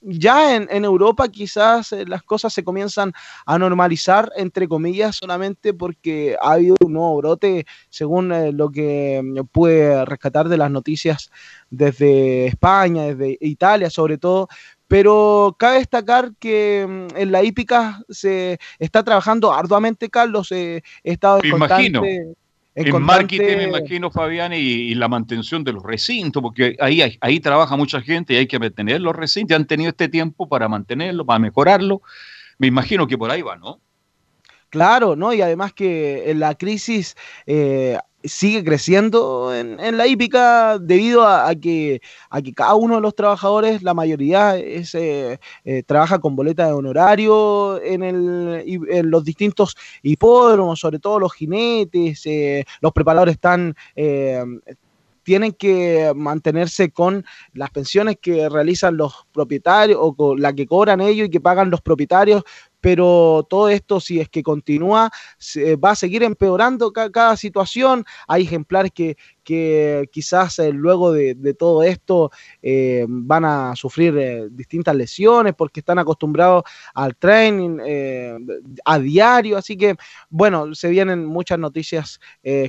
ya en, en, Europa quizás las cosas se comienzan a normalizar, entre comillas, solamente porque ha habido un nuevo brote, según lo que pude rescatar de las noticias desde España, desde Italia sobre todo, pero cabe destacar que mm, en la hípica se está trabajando arduamente, Carlos. he estado en imagino. En, marketing, me imagino, Fabián, y, la mantención de los recintos, porque ahí, ahí trabaja mucha gente y hay que mantener los recintos. Ya han tenido este tiempo para mantenerlo, para mejorarlo. Me imagino que por ahí va, ¿no? Claro, ¿no? Y además que en la crisis eh, sigue creciendo en, la hípica debido a, que, a que cada uno de los trabajadores, la mayoría, es, eh, eh, trabaja con boleta de honorario en, el, en los distintos hipódromos, sobre todo los jinetes, eh, los preparadores están tienen que mantenerse con las pensiones que realizan los propietarios o con la que cobran ellos y que pagan los propietarios pero todo esto, si es que continúa, va a seguir empeorando cada situación. Hay ejemplares que, quizás eh, luego de, todo esto eh, van a sufrir eh, distintas lesiones porque están acostumbrados al training a diario. Así que, bueno, se vienen muchas noticias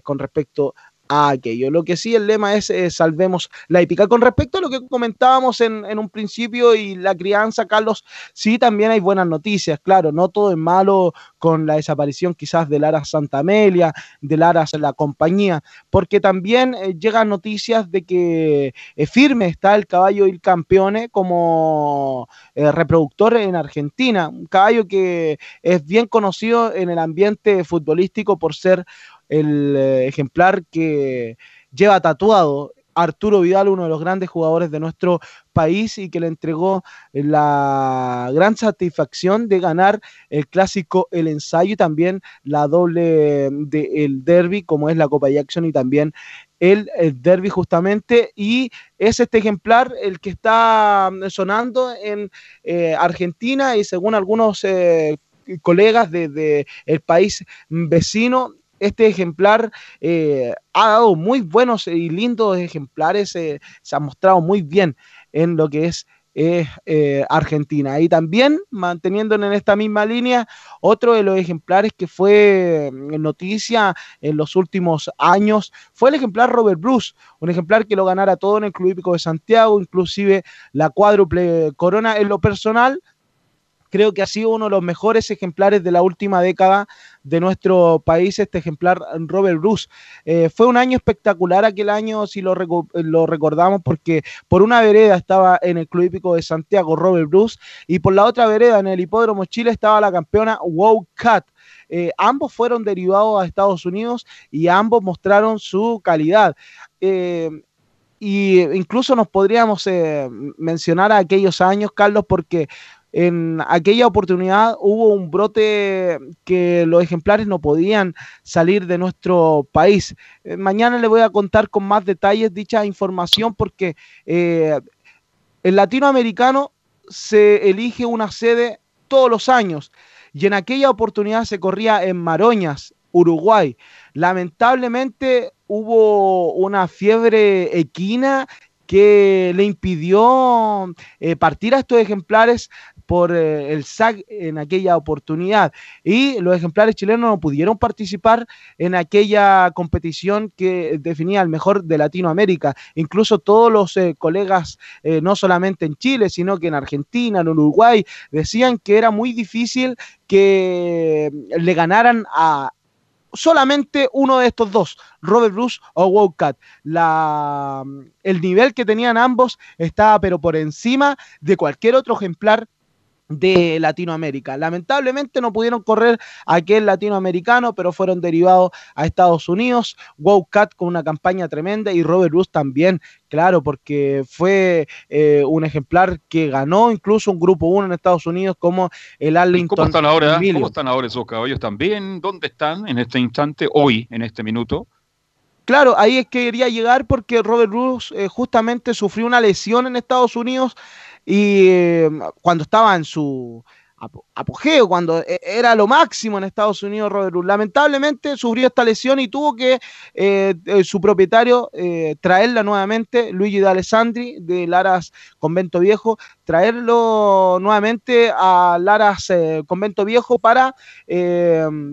con respecto aquello. Lo que sí el lema es eh, salvemos la hípica. Con respecto a lo que comentábamos en, un principio y la crianza, Carlos, sí también hay buenas noticias, claro, no todo es malo con la desaparición quizás del Aras Santa Amelia, del Aras La Compañía, porque también eh, llegan noticias de que eh, firme está el caballo Il Campeone como reproductor en Argentina, un caballo que es bien conocido en el ambiente futbolístico por ser el eh, ejemplar que lleva tatuado Arturo Vidal, uno de los grandes jugadores de nuestro país y que le entregó la gran satisfacción de ganar el clásico, el ensayo y también la doble del derby, como es la Copa Jackson y también el, derby justamente. Y es este ejemplar el que está sonando en eh, Argentina y según algunos... Eh, colegas del de, el país vecino este ejemplar eh, ha dado muy buenos y lindos ejemplares, eh, se ha mostrado muy bien en lo que es eh, Argentina. Y también, manteniendo en esta misma línea, otro de los ejemplares que fue noticia en los últimos años fue el ejemplar Robert Bruce, un ejemplar que lo ganara todo en el Club Hípico de Santiago, inclusive la cuádruple corona en lo personal creo que ha sido uno de los mejores ejemplares de la última década de nuestro país, este ejemplar Robert Bruce. Eh, fue un año espectacular aquel año, si lo, recordamos, porque por una vereda estaba en el Club Hípico de Santiago Robert Bruce y por la otra vereda en el Hipódromo Chile estaba la campeona Wow Cat. Eh, ambos fueron derivados a Estados Unidos y ambos mostraron su calidad. Eh, y incluso nos podríamos mencionar a aquellos años, Carlos, porque en aquella oportunidad hubo un brote que los ejemplares no podían salir de nuestro país. Eh, mañana le voy a contar con más detalles dicha información porque eh, el latinoamericano se elige una sede todos los años y en aquella oportunidad se corría en Maroñas, Uruguay. Lamentablemente hubo una fiebre equina que le impidió eh, partir a estos ejemplares por eh, el SAC en aquella oportunidad. Y los ejemplares chilenos no pudieron participar en aquella competición que definía el mejor de Latinoamérica. Incluso todos los eh, colegas, eh, no solamente en Chile, sino que en Argentina, en Uruguay, decían que era muy difícil que le ganaran a solamente uno de estos dos, Robert Bruce o Wildcat. La, el nivel que tenían ambos estaba pero por encima de cualquier otro ejemplar de Latinoamérica. Lamentablemente no pudieron correr aquel latinoamericano, pero fueron derivados a Estados Unidos. Cat con una campaña tremenda y Robert Bruce también, claro, porque fue eh, un ejemplar que ganó incluso un grupo 1 en Estados Unidos como el Arlington. ¿Cómo están ahora? ¿Cómo están ahora esos caballos también? ¿Dónde están en este instante, hoy, en este minuto? Claro, ahí es que quería llegar porque Robert Bruce eh, justamente sufrió una lesión en Estados Unidos y em, cuando estaba en su apogeo, cuando e, era lo máximo en Estados Unidos, Robert. Lamentablemente sufrió esta lesión y tuvo que eh, eh, su propietario eh, traerla nuevamente, Luigi D'Alessandri de Laras Convento Viejo, traerlo nuevamente a Laras Convento Viejo para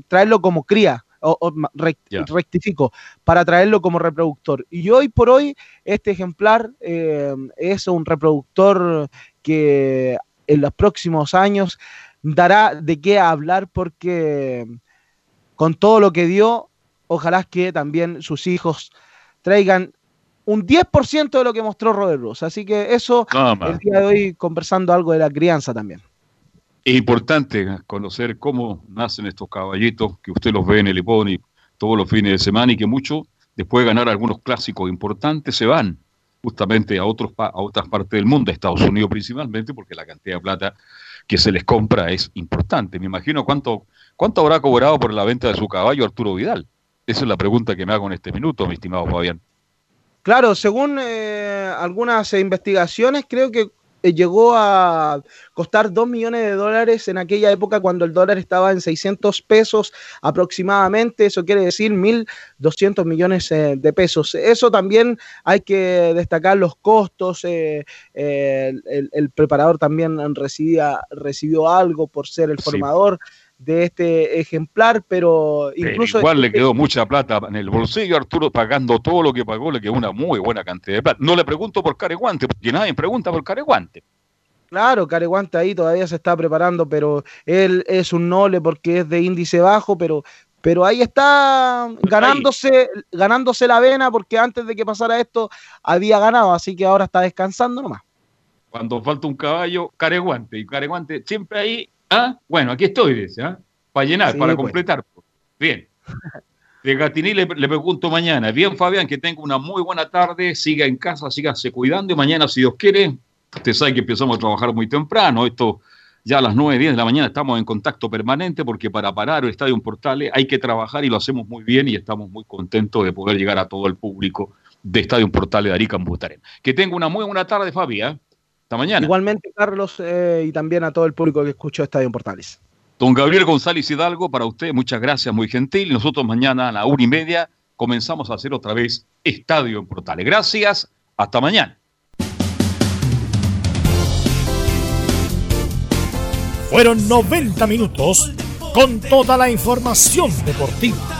traerlo como cría o, rectifico, para traerlo como reproductor. Y hoy por hoy, este ejemplar eh, es un reproductor que en los próximos años dará de qué hablar porque con todo lo que dio, ojalá que también sus hijos traigan un 10% de lo que mostró Robert Bruce. Así que eso, el día de hoy, conversando algo de la crianza también. Es importante conocer cómo nacen estos caballitos, que usted los ve en el Iponi todos los fines de semana y que muchos, después de ganar algunos clásicos importantes, se van justamente a, otros, a otras partes del mundo, a Estados Unidos principalmente, porque la cantidad de plata que se les compra es importante. Me imagino cuánto, cuánto habrá cobrado por la venta de su caballo Arturo Vidal. Esa es la pregunta que me hago en este minuto, mi estimado Fabián. Claro, según eh, algunas investigaciones, creo que llegó a costar 2 millones de dólares en aquella época cuando el dólar estaba en 600 pesos aproximadamente, eso quiere decir 1.200 millones eh, de pesos. Eso también hay que destacar los costos, eh, el, preparador también recibía, recibió algo por ser el formador de este ejemplar, pero incluso... igual le quedó mucha plata en el bolsillo Arturo pagando todo lo que pagó, le quedó una muy buena cantidad de plata. No le pregunto por Careguante, porque nadie pregunta por Careguante. Claro, Careguante ahí todavía se está preparando, pero él es un noble porque es de índice bajo, pero, pero ahí está ganándose, ganándose la vena porque antes de que pasara esto había ganado, así que ahora está descansando nomás. Cuando falta un caballo, Careguante, y Careguante siempre ahí ¿Ah? Bueno, aquí estoy, dice, ¿ah? Para llenar, para pues. completar. Bien. De Gatiní le, pregunto mañana. Bien, Fabián, que tenga una muy buena tarde, siga en casa, sígase cuidando y mañana, si Dios quiere, usted sabe que empezamos a trabajar muy temprano. Esto ya a las 9, 10 de la mañana estamos en contacto permanente porque para parar el Estadio Portales hay que trabajar y lo hacemos muy bien y estamos muy contentos de poder llegar a todo el público de Estadio Portales de Arica en Butarén. Que tenga una muy buena tarde, Fabián. Hasta mañana. Igualmente, Carlos, eh, y también a todo el público que escuchó Estadio Portales. Don Gabriel González Hidalgo, para usted, muchas gracias, muy gentil. Nosotros mañana a la una y media comenzamos a hacer otra vez Estadio en Portales. Gracias, hasta mañana. Fueron 90 minutos con toda la información deportiva